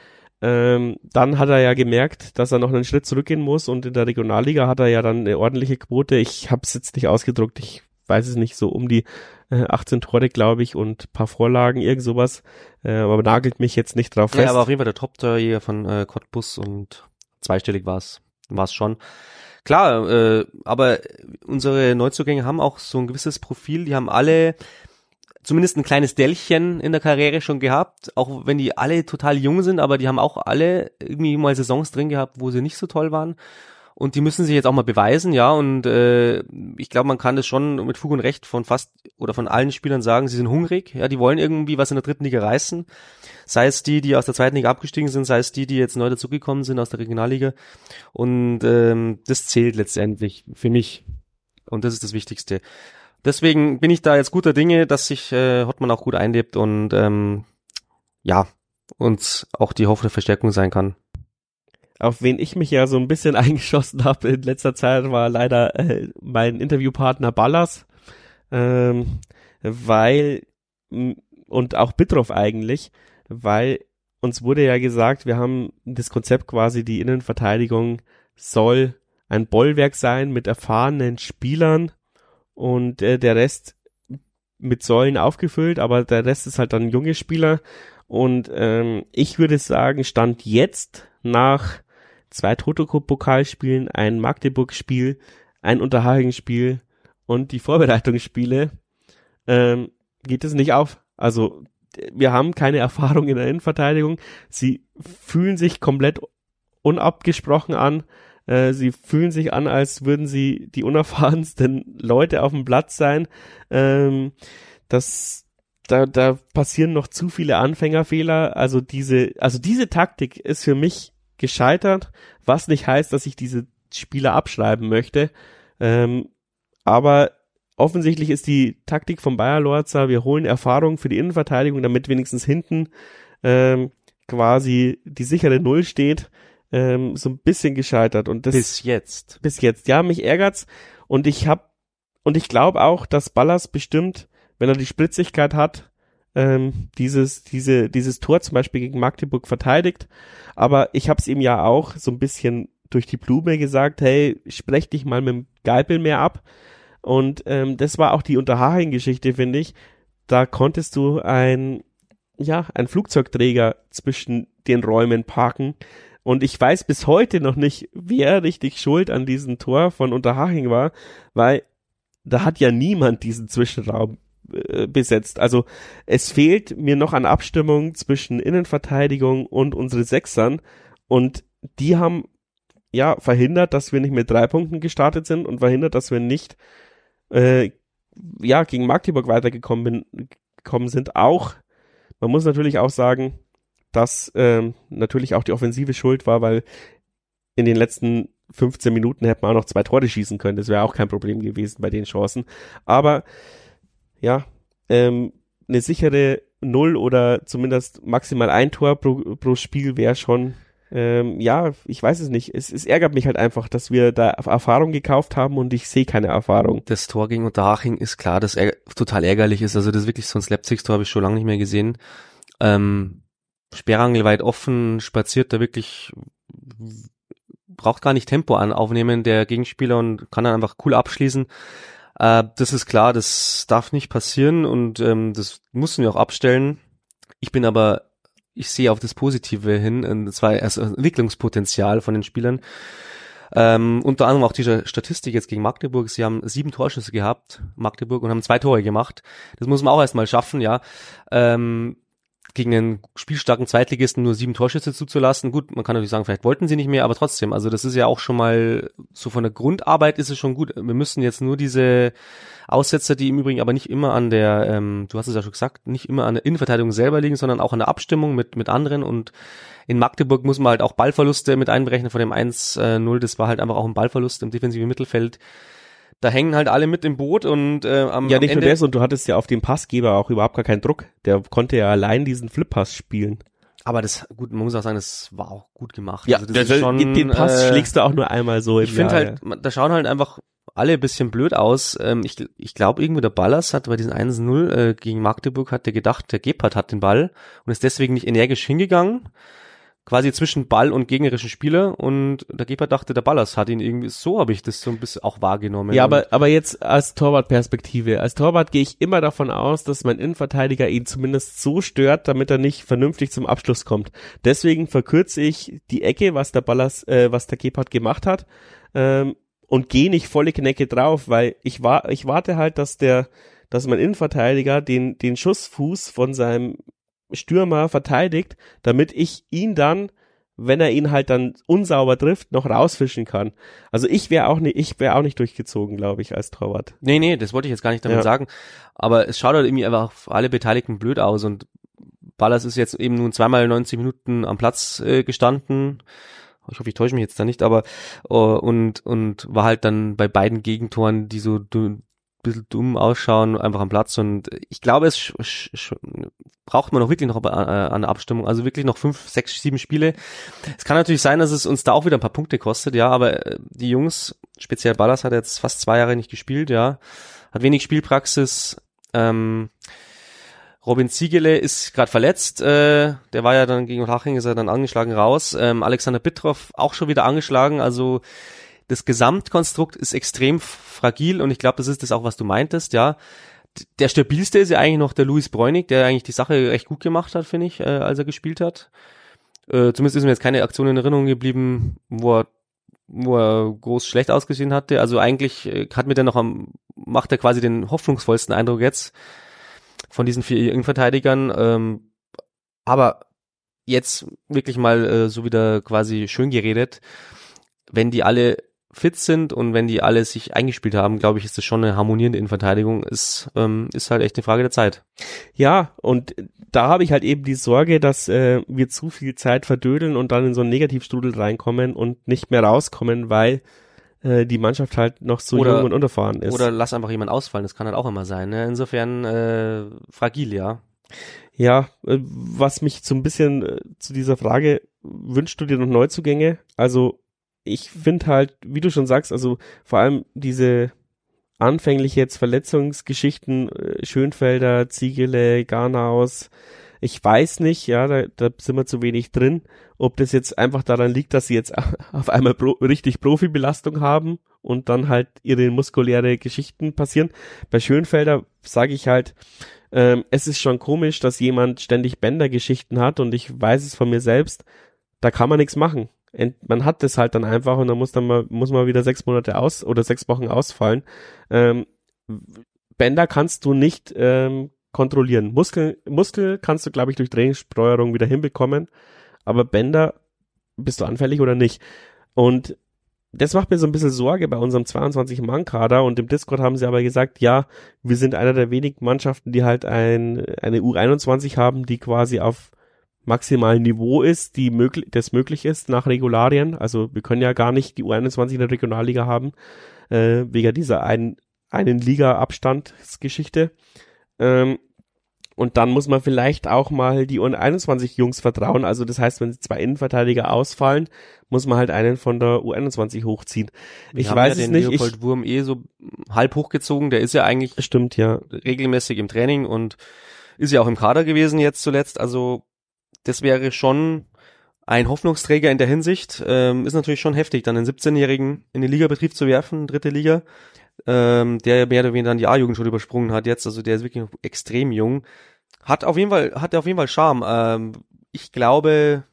ähm, dann hat er ja gemerkt, dass er noch einen Schritt zurückgehen muss und in der Regionalliga hat er ja dann eine ordentliche Quote. Ich habe es jetzt nicht ausgedruckt, ich weiß es nicht, so um die äh, 18 Tore, glaube ich, und paar Vorlagen, irgend sowas. Äh, aber nagelt mich jetzt nicht drauf fest. Ja, aber auf jeden Fall der Top-Torjäger von äh, Cottbus und zweistellig war es war es schon. Klar, äh, aber unsere Neuzugänge haben auch so ein gewisses Profil. Die haben alle zumindest ein kleines Dellchen in der Karriere schon gehabt, auch wenn die alle total jung sind, aber die haben auch alle irgendwie mal Saisons drin gehabt, wo sie nicht so toll waren. Und die müssen sich jetzt auch mal beweisen, ja. Und äh, ich glaube, man kann das schon mit Fug und Recht von fast oder von allen Spielern sagen, sie sind hungrig, ja, die wollen irgendwie was in der dritten Liga reißen. Sei es die, die aus der zweiten Liga abgestiegen sind, sei es die, die jetzt neu dazugekommen sind aus der Regionalliga. Und ähm, das zählt letztendlich für mich. Und das ist das Wichtigste. Deswegen bin ich da jetzt guter Dinge, dass sich äh, Hottmann auch gut einlebt und ähm, ja, uns auch die hoffende Verstärkung sein kann. Auf wen ich mich ja so ein bisschen eingeschossen habe in letzter Zeit, war leider äh, mein Interviewpartner Ballas, ähm, weil und auch Bitroff eigentlich, weil uns wurde ja gesagt, wir haben das Konzept quasi, die Innenverteidigung soll ein Bollwerk sein mit erfahrenen Spielern und äh, der Rest mit Säulen aufgefüllt, aber der Rest ist halt dann junge Spieler und ähm, ich würde sagen, stand jetzt nach zwei Toto-Pokalspielen, ein Magdeburg-Spiel, ein Unterhaching-Spiel und die Vorbereitungsspiele ähm, geht es nicht auf. Also wir haben keine Erfahrung in der Innenverteidigung. Sie fühlen sich komplett unabgesprochen an. Äh, sie fühlen sich an, als würden sie die unerfahrensten Leute auf dem Platz sein. Ähm, das, da, da passieren noch zu viele Anfängerfehler. Also diese, also diese Taktik ist für mich gescheitert, was nicht heißt, dass ich diese Spieler abschreiben möchte. Ähm, aber offensichtlich ist die Taktik von Bayer Lorza, wir holen Erfahrung für die Innenverteidigung, damit wenigstens hinten ähm, quasi die sichere Null steht ähm, so ein bisschen gescheitert und das bis jetzt. Bis jetzt, ja, mich ärgert's und ich hab und ich glaube auch, dass Ballas bestimmt, wenn er die Spritzigkeit hat, ähm, dieses diese dieses Tor zum Beispiel gegen Magdeburg verteidigt. Aber ich habe es ihm ja auch so ein bisschen durch die Blume gesagt, hey, sprech dich mal mit dem Geipel mehr ab. Und ähm, das war auch die Unterhaching-Geschichte, finde ich. Da konntest du ein ja ein Flugzeugträger zwischen den Räumen parken und ich weiß bis heute noch nicht, wer richtig schuld an diesem Tor von Unterhaching war, weil da hat ja niemand diesen Zwischenraum besetzt. Also es fehlt mir noch an Abstimmung zwischen Innenverteidigung und unsere Sechsern und die haben ja verhindert, dass wir nicht mit drei Punkten gestartet sind und verhindert, dass wir nicht äh, ja gegen Magdeburg weitergekommen bin, gekommen sind. Auch man muss natürlich auch sagen, dass ähm, natürlich auch die Offensive schuld war, weil in den letzten 15 Minuten hätte man auch noch zwei Tore schießen können. Das wäre auch kein Problem gewesen bei den Chancen. Aber ja, ähm, eine sichere Null oder zumindest maximal ein Tor pro, pro Spiel wäre schon, ähm, ja, ich weiß es nicht. Es, es ärgert mich halt einfach, dass wir da Erfahrung gekauft haben und ich sehe keine Erfahrung. Das Tor gegen Unterhaching ist klar, dass er total ärgerlich ist. Also das ist wirklich so ein Slapsticks-Tor habe ich schon lange nicht mehr gesehen. Ähm, Sperrangel weit offen, spaziert da wirklich, braucht gar nicht Tempo an aufnehmen, der Gegenspieler und kann dann einfach cool abschließen. Äh, das ist klar, das darf nicht passieren und ähm, das mussten wir auch abstellen. Ich bin aber, ich sehe auf das Positive hin, und zwar also Entwicklungspotenzial von den Spielern. Ähm, unter anderem auch diese Statistik jetzt gegen Magdeburg. Sie haben sieben Torschüsse gehabt, Magdeburg, und haben zwei Tore gemacht. Das muss man auch erstmal schaffen, ja. Ähm, gegen einen spielstarken Zweitligisten nur sieben Torschüsse zuzulassen. Gut, man kann natürlich sagen, vielleicht wollten sie nicht mehr, aber trotzdem, also das ist ja auch schon mal, so von der Grundarbeit ist es schon gut. Wir müssen jetzt nur diese Aussetzer, die im Übrigen aber nicht immer an der, ähm, du hast es ja schon gesagt, nicht immer an der Innenverteidigung selber liegen, sondern auch an der Abstimmung mit, mit anderen und in Magdeburg muss man halt auch Ballverluste mit einberechnen von dem 1-0, das war halt einfach auch ein Ballverlust im defensiven Mittelfeld da hängen halt alle mit im Boot und äh, am, Ja, nicht am nur das, und du hattest ja auf dem Passgeber auch überhaupt gar keinen Druck. Der konnte ja allein diesen Flip-Pass spielen. Aber das, gut, man muss auch sagen, das war auch gut gemacht. Ja, also das ist schon, den Pass äh, schlägst du auch nur einmal so im Ich finde halt, da schauen halt einfach alle ein bisschen blöd aus. Ähm, ich ich glaube, irgendwie der Ballas hat bei diesen 1-0 äh, gegen Magdeburg hat der gedacht, der Gebhardt hat den Ball und ist deswegen nicht energisch hingegangen. Quasi zwischen Ball und gegnerischen Spieler und der Gebhardt dachte, der Ballas hat ihn irgendwie, so habe ich das so ein bisschen auch wahrgenommen. Ja, aber, aber jetzt als Torwartperspektive. Als Torwart gehe ich immer davon aus, dass mein Innenverteidiger ihn zumindest so stört, damit er nicht vernünftig zum Abschluss kommt. Deswegen verkürze ich die Ecke, was der Ballas, äh, was der Gebhardt gemacht hat, ähm, und gehe nicht volle Knecke drauf, weil ich war, ich warte halt, dass der, dass mein Innenverteidiger den, den Schussfuß von seinem Stürmer verteidigt, damit ich ihn dann, wenn er ihn halt dann unsauber trifft, noch rausfischen kann. Also ich wäre auch nicht, ich wäre auch nicht durchgezogen, glaube ich, als Torwart. Nee, nee, das wollte ich jetzt gar nicht damit ja. sagen. Aber es schaut halt irgendwie einfach für alle Beteiligten blöd aus und Ballas ist jetzt eben nun zweimal 90 Minuten am Platz äh, gestanden ich hoffe, ich täusche mich jetzt da nicht, aber uh, und und war halt dann bei beiden Gegentoren, die so bisschen dumm ausschauen, einfach am Platz und ich glaube, es braucht man noch wirklich noch an der Abstimmung, also wirklich noch fünf, sechs, sieben Spiele. Es kann natürlich sein, dass es uns da auch wieder ein paar Punkte kostet, ja, aber äh, die Jungs, speziell Ballas hat jetzt fast zwei Jahre nicht gespielt, ja, hat wenig Spielpraxis, ähm, Robin Ziegele ist gerade verletzt. Äh, der war ja dann gegen Haching, ist er dann angeschlagen raus. Ähm, Alexander Bittroff auch schon wieder angeschlagen. Also das Gesamtkonstrukt ist extrem fragil und ich glaube, das ist das auch, was du meintest, ja. Der stabilste ist ja eigentlich noch der Luis Bräunig, der eigentlich die Sache recht gut gemacht hat, finde ich, äh, als er gespielt hat. Äh, zumindest ist mir jetzt keine Aktion in Erinnerung geblieben, wo er wo er groß schlecht ausgesehen hatte. Also eigentlich äh, hat mir der noch am, macht er quasi den hoffnungsvollsten Eindruck jetzt von diesen vier Innenverteidigern. Ähm, aber jetzt wirklich mal äh, so wieder quasi schön geredet. Wenn die alle fit sind und wenn die alle sich eingespielt haben, glaube ich, ist das schon eine harmonierende Innenverteidigung. Ist, ähm, ist halt echt eine Frage der Zeit. Ja, und da habe ich halt eben die Sorge, dass äh, wir zu viel Zeit verdödeln und dann in so einen Negativstrudel reinkommen und nicht mehr rauskommen, weil äh, die Mannschaft halt noch so oder, jung und unerfahren ist. Oder lass einfach jemand ausfallen, das kann halt auch immer sein. Ne? Insofern äh, fragil, ja. Ja, äh, was mich so ein bisschen äh, zu dieser Frage, wünschst du dir noch Neuzugänge? Also ich finde halt, wie du schon sagst, also vor allem diese anfängliche jetzt Verletzungsgeschichten, äh, Schönfelder, Ziegele, Garnaus, ich weiß nicht, ja, da, da sind wir zu wenig drin, ob das jetzt einfach daran liegt, dass sie jetzt auf einmal pro, richtig Profibelastung haben und dann halt ihre muskuläre Geschichten passieren. Bei Schönfelder sage ich halt, ähm, es ist schon komisch, dass jemand ständig Bändergeschichten hat und ich weiß es von mir selbst, da kann man nichts machen. Man hat das halt dann einfach und dann muss dann mal, muss man wieder sechs Monate aus oder sechs Wochen ausfallen. Ähm, Bänder kannst du nicht ähm, kontrollieren. Muskel, Muskel kannst du, glaube ich, durch Trainingssteuerung wieder hinbekommen, aber Bänder bist du anfällig oder nicht. Und das macht mir so ein bisschen Sorge bei unserem 22-Mann-Kader und im Discord haben sie aber gesagt, ja, wir sind einer der wenigen Mannschaften, die halt ein, eine U21 haben, die quasi auf maximalen Niveau ist, die möglich, das möglich ist nach Regularien. Also wir können ja gar nicht die U21 in der Regionalliga haben, äh, wegen dieser einen, einen Liga-Abstandsgeschichte. Ähm, und dann muss man vielleicht auch mal die U21 Jungs vertrauen. Also das heißt, wenn zwei Innenverteidiger ausfallen, muss man halt einen von der U21 hochziehen. Ich Wir weiß ja es nicht. Leopold ich, Wurm eh so halb hochgezogen. Der ist ja eigentlich stimmt ja regelmäßig im Training und ist ja auch im Kader gewesen jetzt zuletzt. Also das wäre schon ein Hoffnungsträger in der Hinsicht. Ähm, ist natürlich schon heftig, dann einen 17-Jährigen in den Ligabetrieb zu werfen, dritte Liga ähm, der mehr oder weniger dann die A-Jugend schon übersprungen hat jetzt, also der ist wirklich extrem jung. Hat auf jeden Fall, hat auf jeden Fall Charme. Ähm, ich glaube,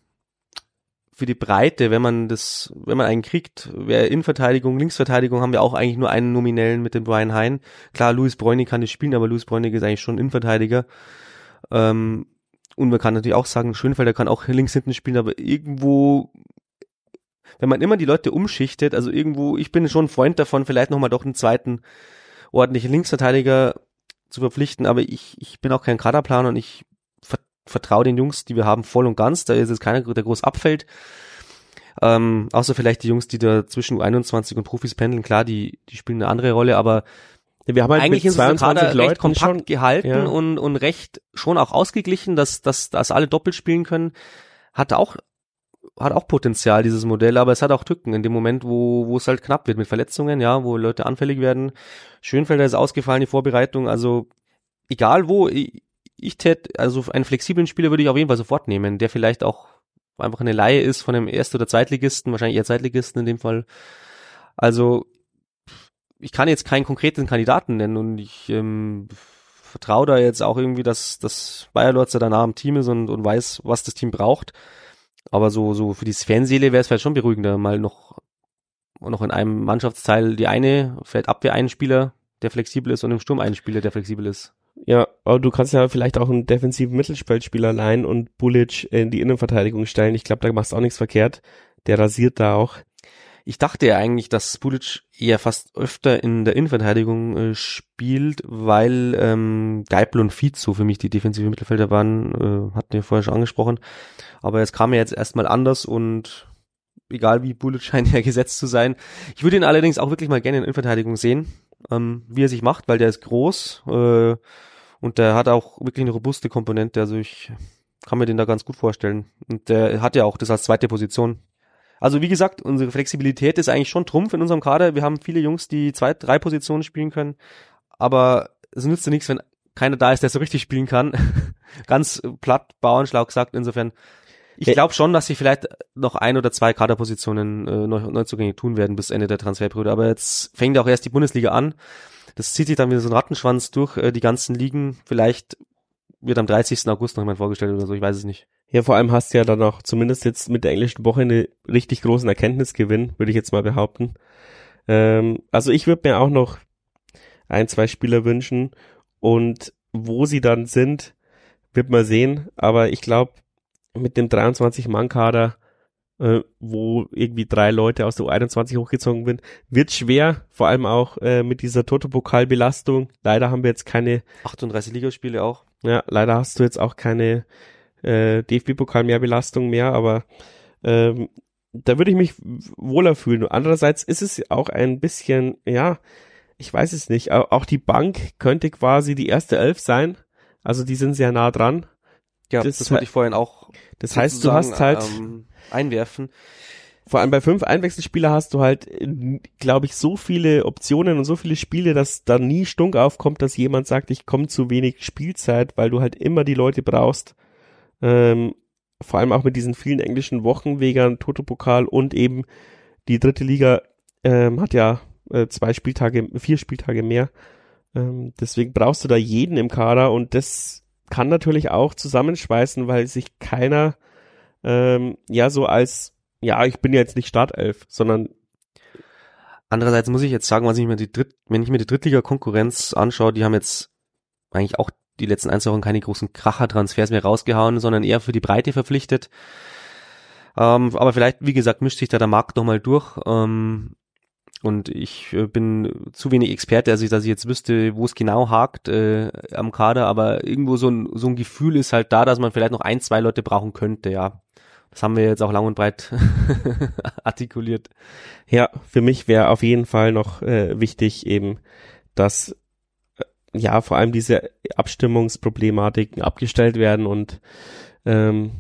für die Breite, wenn man das, wenn man einen kriegt, wäre Innenverteidigung, Linksverteidigung haben wir auch eigentlich nur einen nominellen mit dem Brian Hein. Klar, Louis Bräunig kann das spielen, aber Louis Bräunig ist eigentlich schon Innenverteidiger. Ähm, und man kann natürlich auch sagen, Schönfelder kann auch links hinten spielen, aber irgendwo wenn man immer die Leute umschichtet, also irgendwo, ich bin schon ein Freund davon, vielleicht nochmal doch einen zweiten ordentlichen Linksverteidiger zu verpflichten, aber ich, ich bin auch kein Kaderplaner und ich vertraue den Jungs, die wir haben, voll und ganz. Da ist jetzt keiner, der groß abfällt. Ähm, außer vielleicht die Jungs, die da zwischen U21 und Profis pendeln, klar, die, die spielen eine andere Rolle, aber wir haben halt eigentlich unser Kader Leuten recht kompakt schon, gehalten ja. und, und recht schon auch ausgeglichen, dass, dass, dass alle doppelt spielen können. Hatte auch hat auch Potenzial, dieses Modell, aber es hat auch Tücken in dem Moment, wo, wo es halt knapp wird mit Verletzungen, ja, wo Leute anfällig werden. Schönfelder ist ausgefallen, die Vorbereitung, also egal wo, ich, ich tät, also einen flexiblen Spieler würde ich auf jeden Fall sofort nehmen, der vielleicht auch einfach eine Laie ist von einem Erst- oder Zweitligisten, wahrscheinlich eher Zweitligisten in dem Fall. Also ich kann jetzt keinen konkreten Kandidaten nennen und ich ähm, vertraue da jetzt auch irgendwie, dass, dass Bayer Lorzer danach im Team ist und, und weiß, was das Team braucht. Aber so, so für die Fanseele wäre es vielleicht schon beruhigender, mal noch, noch in einem Mannschaftsteil die eine, vielleicht Abwehr einen Spieler, der flexibel ist und im Sturm einen Spieler, der flexibel ist. Ja, aber du kannst ja vielleicht auch einen defensiven Mittelfeldspieler leihen und Bullic in die Innenverteidigung stellen. Ich glaube, da machst du auch nichts verkehrt. Der rasiert da auch. Ich dachte ja eigentlich, dass Bulic eher fast öfter in der Innenverteidigung äh, spielt, weil ähm, Geipel und Fizo für mich die defensive Mittelfelder waren, äh, hatten wir vorher schon angesprochen. Aber es kam ja jetzt erstmal anders und egal wie Bulic scheint ja gesetzt zu sein. Ich würde ihn allerdings auch wirklich mal gerne in Innenverteidigung sehen, ähm, wie er sich macht, weil der ist groß äh, und der hat auch wirklich eine robuste Komponente. Also ich kann mir den da ganz gut vorstellen. Und der hat ja auch das als zweite Position also wie gesagt, unsere Flexibilität ist eigentlich schon Trumpf in unserem Kader. Wir haben viele Jungs, die zwei, drei Positionen spielen können, aber es nützt ja nichts, wenn keiner da ist, der so richtig spielen kann. Ganz platt, Bauernschlag gesagt. Insofern, ich glaube schon, dass sie vielleicht noch ein oder zwei Kaderpositionen äh, neu, neu zugänglich tun werden bis Ende der Transferperiode. Aber jetzt fängt auch erst die Bundesliga an. Das zieht sich dann wieder so ein Rattenschwanz durch äh, die ganzen Ligen. Vielleicht wird am 30. August noch jemand vorgestellt oder so, ich weiß es nicht. Ja, vor allem hast du ja dann auch zumindest jetzt mit der englischen Woche eine richtig großen Erkenntnisgewinn, würde ich jetzt mal behaupten. Ähm, also ich würde mir auch noch ein, zwei Spieler wünschen und wo sie dann sind, wird man sehen. Aber ich glaube, mit dem 23-Mann-Kader, äh, wo irgendwie drei Leute aus der U21 hochgezogen sind, wird schwer, vor allem auch äh, mit dieser Toto-Pokal-Belastung. Leider haben wir jetzt keine 38 Ligaspiele auch. Ja, leider hast du jetzt auch keine äh, DFB-Pokal mehr Belastung mehr, aber ähm, da würde ich mich wohler fühlen. Andererseits ist es auch ein bisschen, ja, ich weiß es nicht, auch die Bank könnte quasi die erste Elf sein. Also die sind sehr nah dran. Ja, das, das wollte ich vorhin auch. Das heißt, du hast halt ähm, einwerfen. Vor allem bei fünf Einwechselspieler hast du halt, glaube ich, so viele Optionen und so viele Spiele, dass da nie Stunk aufkommt, dass jemand sagt, ich komme zu wenig Spielzeit, weil du halt immer die Leute brauchst. Ähm, vor allem auch mit diesen vielen englischen Wochenwegern, Toto-Pokal und eben die dritte Liga ähm, hat ja äh, zwei Spieltage, vier Spieltage mehr. Ähm, deswegen brauchst du da jeden im Kader und das kann natürlich auch zusammenschweißen, weil sich keiner ähm, ja so als ja, ich bin jetzt nicht Startelf, sondern Andererseits muss ich jetzt sagen, was ich mir die Dritt, wenn ich mir die Drittliga-Konkurrenz anschaue, die haben jetzt eigentlich auch die letzten ein, Wochen keine großen Kracher-Transfers mehr rausgehauen, sondern eher für die Breite verpflichtet. Ähm, aber vielleicht, wie gesagt, mischt sich da der Markt nochmal durch. Ähm, und ich äh, bin zu wenig Experte, also dass ich jetzt wüsste, wo es genau hakt äh, am Kader, aber irgendwo so ein, so ein Gefühl ist halt da, dass man vielleicht noch ein, zwei Leute brauchen könnte, ja. Das haben wir jetzt auch lang und breit artikuliert. Ja, für mich wäre auf jeden Fall noch äh, wichtig eben, dass ja vor allem diese Abstimmungsproblematiken abgestellt werden und ähm,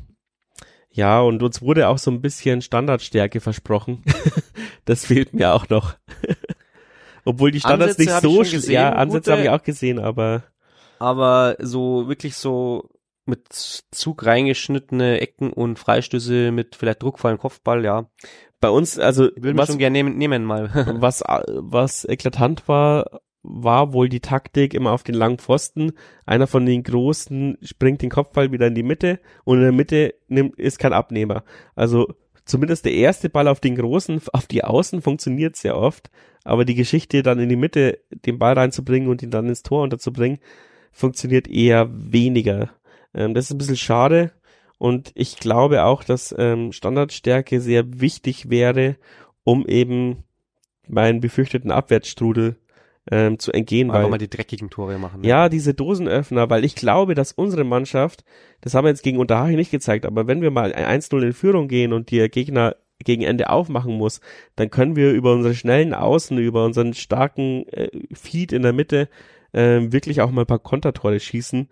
ja, und uns wurde auch so ein bisschen Standardstärke versprochen. das fehlt mir auch noch. Obwohl die Standards Ansätze nicht so, gesehen, ja, Ansätze habe ich auch gesehen, aber aber so wirklich so mit Zug reingeschnittene Ecken und Freistöße mit vielleicht druckvollen Kopfball, ja. Bei uns, also würde was schon gerne nehmen, nehmen mal. was was eklatant war, war wohl die Taktik immer auf den langen Pfosten. Einer von den Großen springt den Kopfball wieder in die Mitte und in der Mitte nimmt, ist kein Abnehmer. Also zumindest der erste Ball auf den Großen, auf die Außen funktioniert sehr oft, aber die Geschichte dann in die Mitte den Ball reinzubringen und ihn dann ins Tor unterzubringen, funktioniert eher weniger. Ähm, das ist ein bisschen schade. Und ich glaube auch, dass ähm, Standardstärke sehr wichtig wäre, um eben meinen befürchteten Abwärtsstrudel ähm, zu entgehen. weil, mal die dreckigen Tore machen. Ne? Ja, diese Dosenöffner, weil ich glaube, dass unsere Mannschaft, das haben wir jetzt gegen Unterhaching nicht gezeigt, aber wenn wir mal 1-0 in Führung gehen und der Gegner gegen Ende aufmachen muss, dann können wir über unsere schnellen Außen, über unseren starken äh, Feed in der Mitte äh, wirklich auch mal ein paar Kontertore schießen,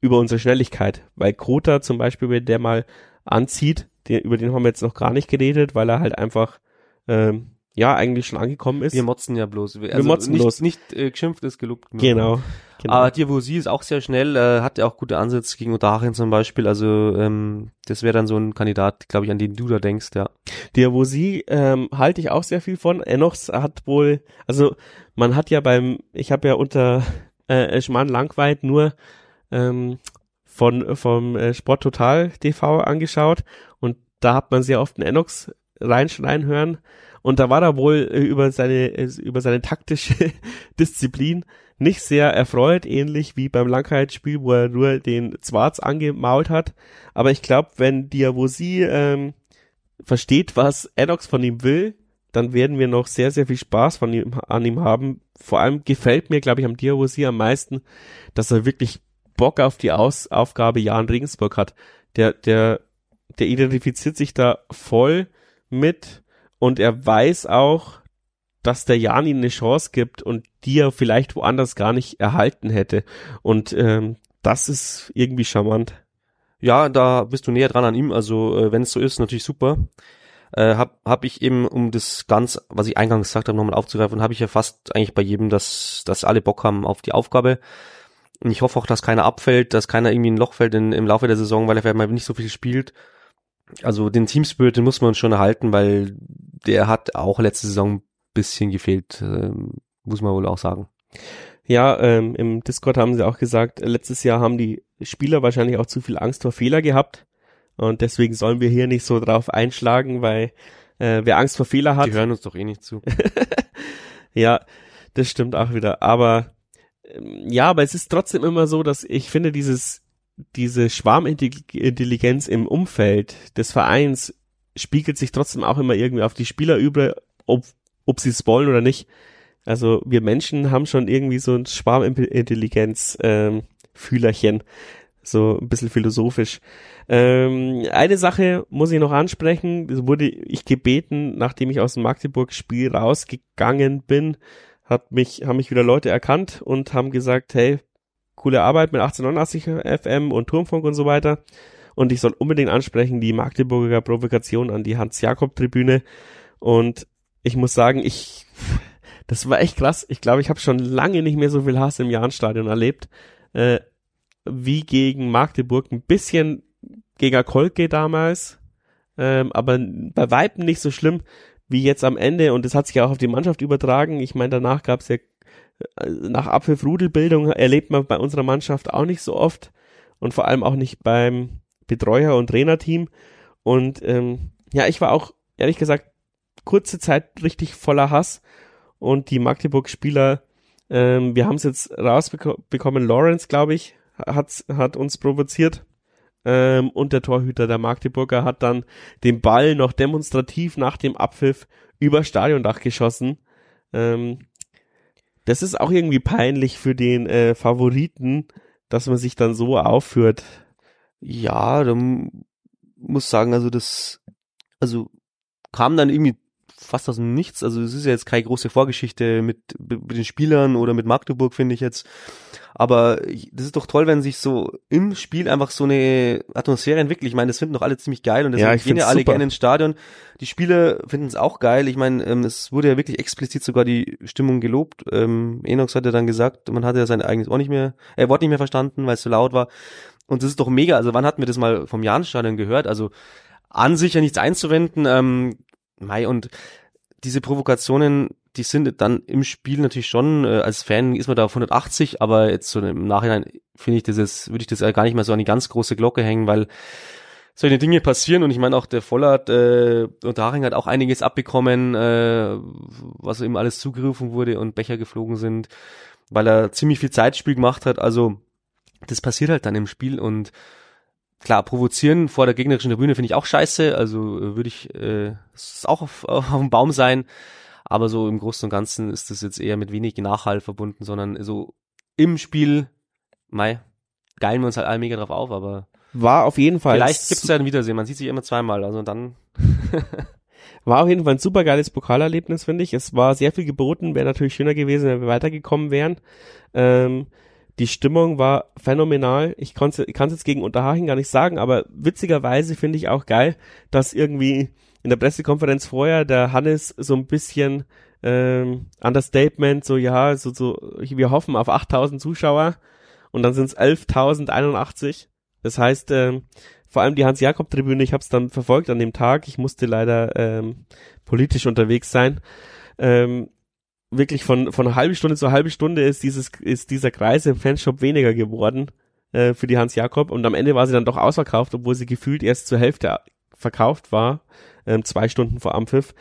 über unsere Schnelligkeit. Weil Krota zum Beispiel, wenn der mal anzieht, den, über den haben wir jetzt noch gar nicht geredet, weil er halt einfach ähm, ja eigentlich schon angekommen ist. Wir motzen ja bloß. Also wir motzen nicht, bloß. Nicht äh, geschimpft ist gelobt. Genau. genau. Aber Diavosi ist auch sehr schnell, äh, hat ja auch gute Ansätze gegen Odarin zum Beispiel. Also ähm, das wäre dann so ein Kandidat, glaube ich, an den du da denkst, ja. Diavosi ähm, halte ich auch sehr viel von. Enox hat wohl, also man hat ja beim, ich habe ja unter äh, Schmarrn Langweit nur ähm, von vom äh, Sport Total TV angeschaut und da hat man sehr oft einen Enox reinschreien hören und da war er wohl äh, über seine äh, über seine taktische Disziplin nicht sehr erfreut, ähnlich wie beim Langheitsspiel, wo er nur den Zwarz angemault hat. Aber ich glaube, wenn Diavosi ähm, versteht, was Enox von ihm will, dann werden wir noch sehr, sehr viel Spaß von ihm, an ihm haben. Vor allem gefällt mir, glaube ich, am Diavosi am meisten, dass er wirklich Bock auf die Aus Aufgabe Jan Regensburg hat. Der, der, der identifiziert sich da voll mit und er weiß auch, dass der Jan ihm eine Chance gibt und die er vielleicht woanders gar nicht erhalten hätte. Und ähm, das ist irgendwie charmant. Ja, da bist du näher dran an ihm. Also äh, wenn es so ist, natürlich super. Äh, hab, hab ich eben, um das ganz, was ich eingangs gesagt habe, nochmal aufzugreifen, habe ich ja fast eigentlich bei jedem, dass, dass alle Bock haben auf die Aufgabe. Und ich hoffe auch, dass keiner abfällt, dass keiner irgendwie ein Loch fällt in, im Laufe der Saison, weil er vielleicht mal nicht so viel spielt. Also den Teamspirit, den muss man schon erhalten, weil der hat auch letzte Saison ein bisschen gefehlt, äh, muss man wohl auch sagen. Ja, ähm, im Discord haben sie auch gesagt, letztes Jahr haben die Spieler wahrscheinlich auch zu viel Angst vor Fehler gehabt. Und deswegen sollen wir hier nicht so drauf einschlagen, weil äh, wer Angst vor Fehler hat. Die hören uns doch eh nicht zu. ja, das stimmt auch wieder. Aber ähm, ja, aber es ist trotzdem immer so, dass ich finde, dieses, diese Schwarmintelligenz im Umfeld des Vereins spiegelt sich trotzdem auch immer irgendwie auf die Spieler über, ob, ob sie es wollen oder nicht. Also wir Menschen haben schon irgendwie so ein Schwarmintelligenz ähm, so ein bisschen philosophisch. Ähm, eine Sache muss ich noch ansprechen, das wurde ich gebeten, nachdem ich aus dem Magdeburg-Spiel rausgegangen bin, hat mich, haben mich wieder Leute erkannt und haben gesagt, hey, coole Arbeit mit 1889 FM und Turmfunk und so weiter. Und ich soll unbedingt ansprechen die Magdeburger Provokation an die Hans-Jakob-Tribüne. Und ich muss sagen, ich, das war echt krass. Ich glaube, ich habe schon lange nicht mehr so viel Hass im Jahnstadion erlebt, äh, wie gegen Magdeburg. Ein bisschen gegen Kolke damals, ähm, aber bei Weitem nicht so schlimm wie jetzt am Ende. Und das hat sich auch auf die Mannschaft übertragen. Ich meine, danach gab es ja nach Abpfiff-Rudelbildung erlebt man bei unserer Mannschaft auch nicht so oft und vor allem auch nicht beim Betreuer und Trainerteam. Und ähm, ja, ich war auch ehrlich gesagt kurze Zeit richtig voller Hass und die Magdeburg-Spieler, ähm, wir haben es jetzt rausbekommen, Lawrence, glaube ich, hat, hat uns provoziert. Ähm, und der Torhüter der Magdeburger hat dann den Ball noch demonstrativ nach dem Abpfiff über Stadiondach geschossen. Ähm, das ist auch irgendwie peinlich für den äh, Favoriten, dass man sich dann so aufführt. Ja, da muss sagen, also das, also kam dann irgendwie fast aus dem Nichts. Also es ist ja jetzt keine große Vorgeschichte mit, mit den Spielern oder mit Magdeburg, finde ich jetzt. Aber ich, das ist doch toll, wenn sich so im Spiel einfach so eine Atmosphäre entwickelt. Ich meine, das finden doch alle ziemlich geil und deswegen ja, gehen ja alle super. gerne ins Stadion. Die Spieler finden es auch geil. Ich meine, ähm, es wurde ja wirklich explizit sogar die Stimmung gelobt. Ähm, Enox hat ja dann gesagt, man hatte ja sein eigenes Ohr nicht mehr, äh, Wort nicht mehr verstanden, weil es so laut war. Und das ist doch mega. Also wann hatten wir das mal vom Jahnstadion gehört? Also an sich ja nichts einzuwenden. Ähm, Mai und diese Provokationen, die sind dann im Spiel natürlich schon, äh, als Fan ist man da auf 180, aber jetzt so im Nachhinein finde ich das jetzt, würde ich das gar nicht mehr so an die ganz große Glocke hängen, weil solche Dinge passieren und ich meine auch der Vollert äh, und Haring hat auch einiges abbekommen, äh, was ihm alles zugerufen wurde und Becher geflogen sind, weil er ziemlich viel Zeitspiel gemacht hat, also das passiert halt dann im Spiel und klar, provozieren vor der gegnerischen Tribüne finde ich auch scheiße. Also äh, würde ich äh, es auch auf, auf dem Baum sein. Aber so im Großen und Ganzen ist das jetzt eher mit wenig Nachhall verbunden, sondern so im Spiel, mei, geilen wir uns halt alle mega drauf auf, aber war auf jeden Fall. Vielleicht gibt's ja ein Wiedersehen. Man sieht sich immer zweimal, also dann. war auf jeden Fall ein super geiles Pokalerlebnis, finde ich. Es war sehr viel geboten. Wäre natürlich schöner gewesen, wenn wir weitergekommen wären. Ähm, Die Stimmung war phänomenal. Ich kann es jetzt gegen Unterhaching gar nicht sagen, aber witzigerweise finde ich auch geil, dass irgendwie in der Pressekonferenz vorher der Hannes so ein bisschen ähm, Understatement, so ja, so, so wir hoffen auf 8000 Zuschauer und dann sind es 11.081. Das heißt, ähm, vor allem die Hans-Jakob-Tribüne, ich habe es dann verfolgt an dem Tag, ich musste leider ähm, politisch unterwegs sein. Ähm, wirklich von, von halben Stunde zu halben Stunde ist dieses, ist dieser Kreis im Fanshop weniger geworden äh, für die Hans Jakob und am Ende war sie dann doch ausverkauft, obwohl sie gefühlt erst zur Hälfte verkauft war, ähm, zwei Stunden vor Ampfiff.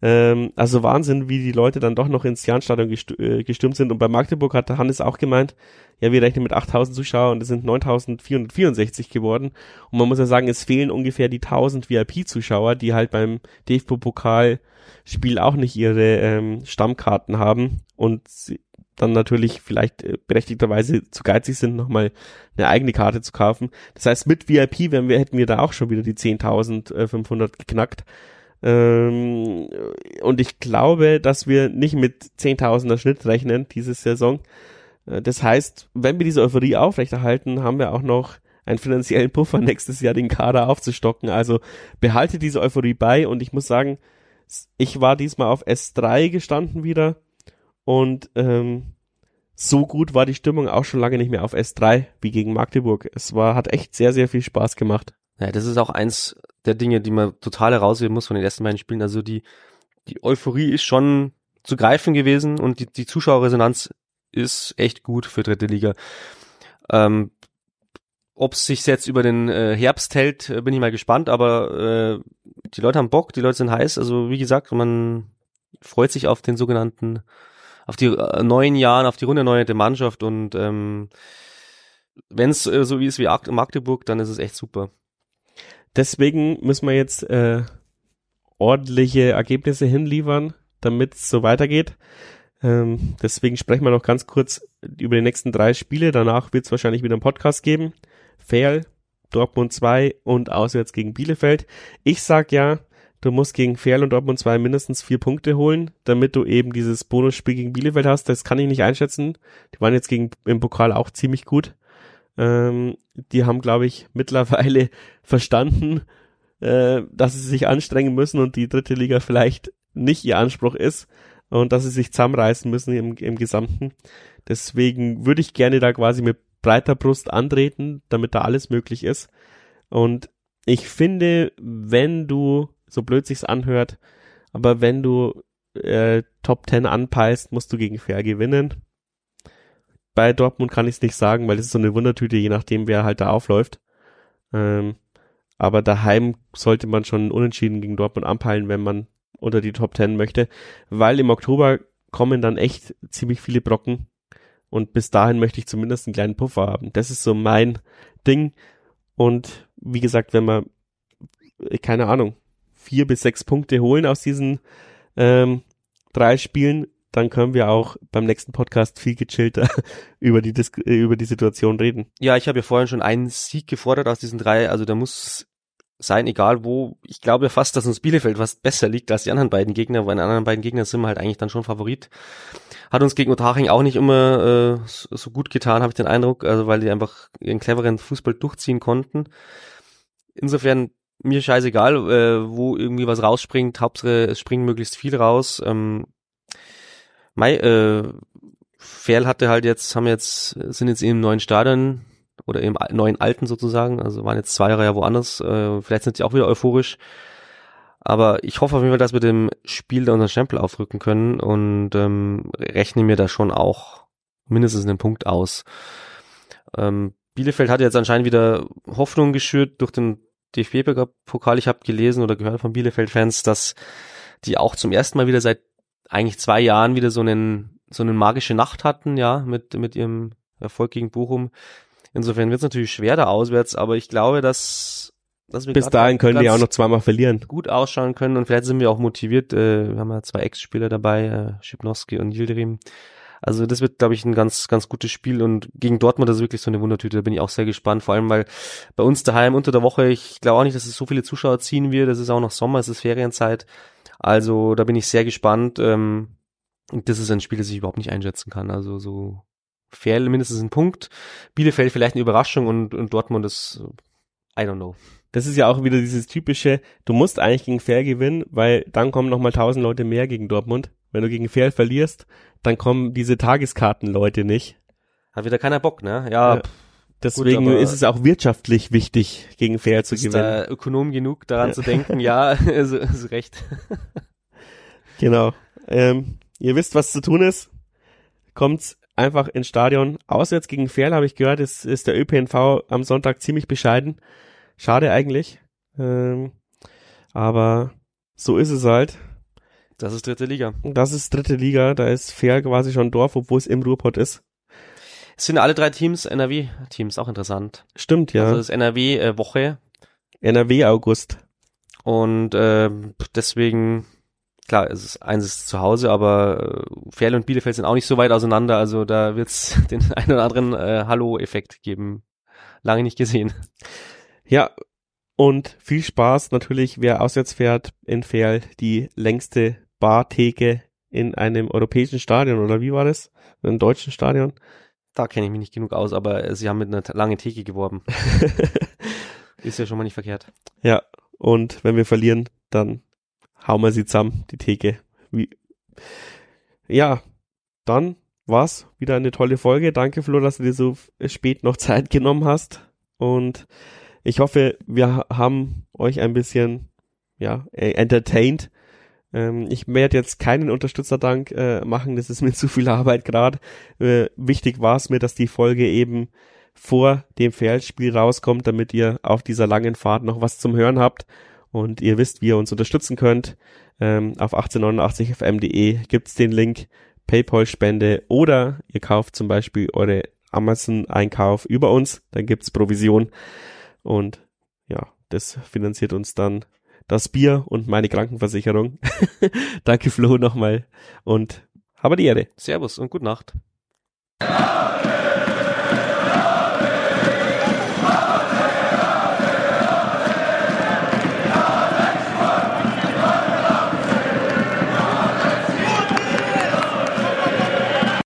Ähm, also Wahnsinn, wie die Leute dann doch noch ins Jahnstadion äh, gestürmt sind. Und bei Magdeburg hat der Hannes auch gemeint, ja, wir rechnen mit 8000 Zuschauern und es sind 9464 geworden. Und man muss ja sagen, es fehlen ungefähr die 1000 VIP-Zuschauer, die halt beim DFB-Pokal-Spiel auch nicht ihre ähm, Stammkarten haben und dann natürlich vielleicht äh, berechtigterweise zu geizig sind, nochmal eine eigene Karte zu kaufen. Das heißt, mit VIP wären wir, hätten wir da auch schon wieder die 10.500 geknackt. Ähm, und ich glaube, dass wir nicht mit 10.000er Schnitt rechnen diese Saison. Äh, das heißt, wenn wir diese Euphorie aufrechterhalten, haben wir auch noch einen finanziellen Puffer nächstes Jahr den Kader aufzustocken. Also behalte diese Euphorie bei und ich muss sagen, ich war diesmal auf S3 gestanden wieder und ähm, so gut war die Stimmung auch schon lange nicht mehr auf S3 wie gegen Magdeburg. Es war, hat echt sehr, sehr viel Spaß gemacht. Ja, das ist auch eins der Dinge, die man total herausheben muss von den ersten beiden Spielen. Also die, die Euphorie ist schon zu greifen gewesen und die, die Zuschauerresonanz ist echt gut für dritte Liga. Ähm, ob es sich jetzt über den äh, Herbst hält, äh, bin ich mal gespannt, aber äh, die Leute haben Bock, die Leute sind heiß. Also wie gesagt, man freut sich auf den sogenannten, auf die äh, neuen Jahren, auf die runde neue Mannschaft und ähm, wenn es äh, so wie ist wie Magdeburg, dann ist es echt super. Deswegen müssen wir jetzt äh, ordentliche Ergebnisse hinliefern, damit es so weitergeht. Ähm, deswegen sprechen wir noch ganz kurz über die nächsten drei Spiele. Danach wird es wahrscheinlich wieder einen Podcast geben. Fail, Dortmund 2 und auswärts gegen Bielefeld. Ich sag ja, du musst gegen Fair und Dortmund 2 mindestens vier Punkte holen, damit du eben dieses Bonusspiel gegen Bielefeld hast. Das kann ich nicht einschätzen. Die waren jetzt gegen im Pokal auch ziemlich gut. Ähm, die haben, glaube ich, mittlerweile verstanden, äh, dass sie sich anstrengen müssen und die dritte Liga vielleicht nicht ihr Anspruch ist und dass sie sich zusammenreißen müssen im, im Gesamten. Deswegen würde ich gerne da quasi mit breiter Brust antreten, damit da alles möglich ist. Und ich finde, wenn du, so blöd sich's anhört, aber wenn du äh, Top 10 anpeilst, musst du gegen Fair gewinnen. Bei Dortmund kann ich es nicht sagen, weil es ist so eine Wundertüte, je nachdem, wer halt da aufläuft. Ähm, aber daheim sollte man schon unentschieden gegen Dortmund anpeilen, wenn man unter die Top 10 möchte, weil im Oktober kommen dann echt ziemlich viele Brocken und bis dahin möchte ich zumindest einen kleinen Puffer haben. Das ist so mein Ding und wie gesagt, wenn man keine Ahnung vier bis sechs Punkte holen aus diesen ähm, drei Spielen, dann können wir auch beim nächsten Podcast viel gechillter über die Dis über die Situation reden. Ja, ich habe ja vorhin schon einen Sieg gefordert aus diesen drei, also da muss sein, egal wo. Ich glaube fast, dass uns Bielefeld fast besser liegt als die anderen beiden Gegner, weil in den anderen beiden Gegnern sind wir halt eigentlich dann schon Favorit. Hat uns gegen Otaching auch nicht immer äh, so gut getan, habe ich den Eindruck, also weil die einfach ihren cleveren Fußball durchziehen konnten. Insofern mir scheißegal, äh, wo irgendwie was rausspringt, Hauptsache es springt möglichst viel raus. Ähm, Mai, äh, Ferl hatte halt jetzt, haben jetzt, sind jetzt im neuen Stadion oder im neuen Alten sozusagen, also waren jetzt zwei Jahre ja woanders, äh, vielleicht sind sie auch wieder euphorisch. Aber ich hoffe auf jeden Fall, dass wir dem Spiel da unseren Stempel aufrücken können und ähm, rechne mir da schon auch mindestens einen Punkt aus. Ähm, Bielefeld hat jetzt anscheinend wieder Hoffnung geschürt durch den DFB-Pokal. Ich habe gelesen oder gehört von Bielefeld-Fans, dass die auch zum ersten Mal wieder seit eigentlich zwei Jahren wieder so einen so eine magische Nacht hatten, ja, mit mit ihrem Erfolg gegen Bochum. Insofern wird es natürlich schwer da auswärts, aber ich glaube, dass dass wir bis dahin können die auch noch zweimal verlieren. Gut ausschauen können und vielleicht sind wir auch motiviert. Äh, wir haben ja zwei Ex-Spieler dabei, äh, Schipnowski und Yildirim. Also das wird, glaube ich, ein ganz, ganz gutes Spiel und gegen Dortmund das ist wirklich so eine Wundertüte. Da bin ich auch sehr gespannt, vor allem weil bei uns daheim unter der Woche, ich glaube auch nicht, dass es so viele Zuschauer ziehen wird. Es ist auch noch Sommer, es ist Ferienzeit. Also da bin ich sehr gespannt. Ähm, das ist ein Spiel, das ich überhaupt nicht einschätzen kann. Also so Ferl mindestens ein Punkt, Bielefeld vielleicht eine Überraschung und, und Dortmund ist, I don't know. Das ist ja auch wieder dieses typische, du musst eigentlich gegen Fair gewinnen, weil dann kommen nochmal tausend Leute mehr gegen Dortmund. Wenn du gegen Fair verlierst, dann kommen diese Tageskartenleute nicht. Hat wieder keiner Bock, ne? Ja. Ja. Deswegen Gut, ist es auch wirtschaftlich wichtig, gegen Fair zu ist gewinnen. da Ökonom genug daran Ja. zu denken, ja, ist, ist recht. Genau. Ähm, ihr wisst, was zu tun ist. Kommt einfach ins Stadion. Auswärts gegen Ferl habe ich gehört, ist, ist der ÖPNV am Sonntag ziemlich bescheiden. Schade eigentlich. Ähm, aber so ist es halt. Das ist dritte Liga. Das ist dritte Liga, da ist Ferl quasi schon Dorf, obwohl es im Ruhrpott ist. Es sind alle drei Teams NRW-Teams, auch interessant. Stimmt, ja. Also das ist NRW-Woche NRW August. und äh, deswegen, klar, es ist, eins ist zu Hause, aber äh, Ferl und Bielefeld sind auch nicht so weit auseinander, also da wird's den einen oder anderen äh, Hallo-Effekt geben. Lange nicht gesehen. Ja, und viel Spaß natürlich, wer auswärts fährt in Ferl, die längste Bartheke in einem europäischen Stadion, oder wie war das? In einem deutschen Stadion? Da kenne ich mich nicht genug aus, aber äh, sie haben mit einer langen Theke geworben. Ist ja schon mal nicht verkehrt. ja, und wenn wir verlieren, dann hauen wir sie zusammen, die Theke. Wie ja, dann war's wieder eine tolle Folge. Danke, Flo, dass du dir so spät noch Zeit genommen hast. Und ich hoffe, wir ha- haben euch ein bisschen ja, äh, entertained. Ähm, ich werde jetzt keinen Unterstützerdank äh, machen, das ist mir zu viel Arbeit gerade. Äh, wichtig war es mir, dass die Folge eben vor dem Feldspiel rauskommt, damit ihr auf dieser langen Fahrt noch was zum Hören habt und ihr wisst, wie ihr uns unterstützen könnt. Ähm, auf 1889fm.de gibt's den Link Paypal-Spende oder ihr kauft zum Beispiel eure Amazon-Einkauf über uns, dann gibt's Provision und ja, das finanziert uns dann das Bier und meine Krankenversicherung. Danke Flo nochmal und habe die Ehre. Servus und gute Nacht.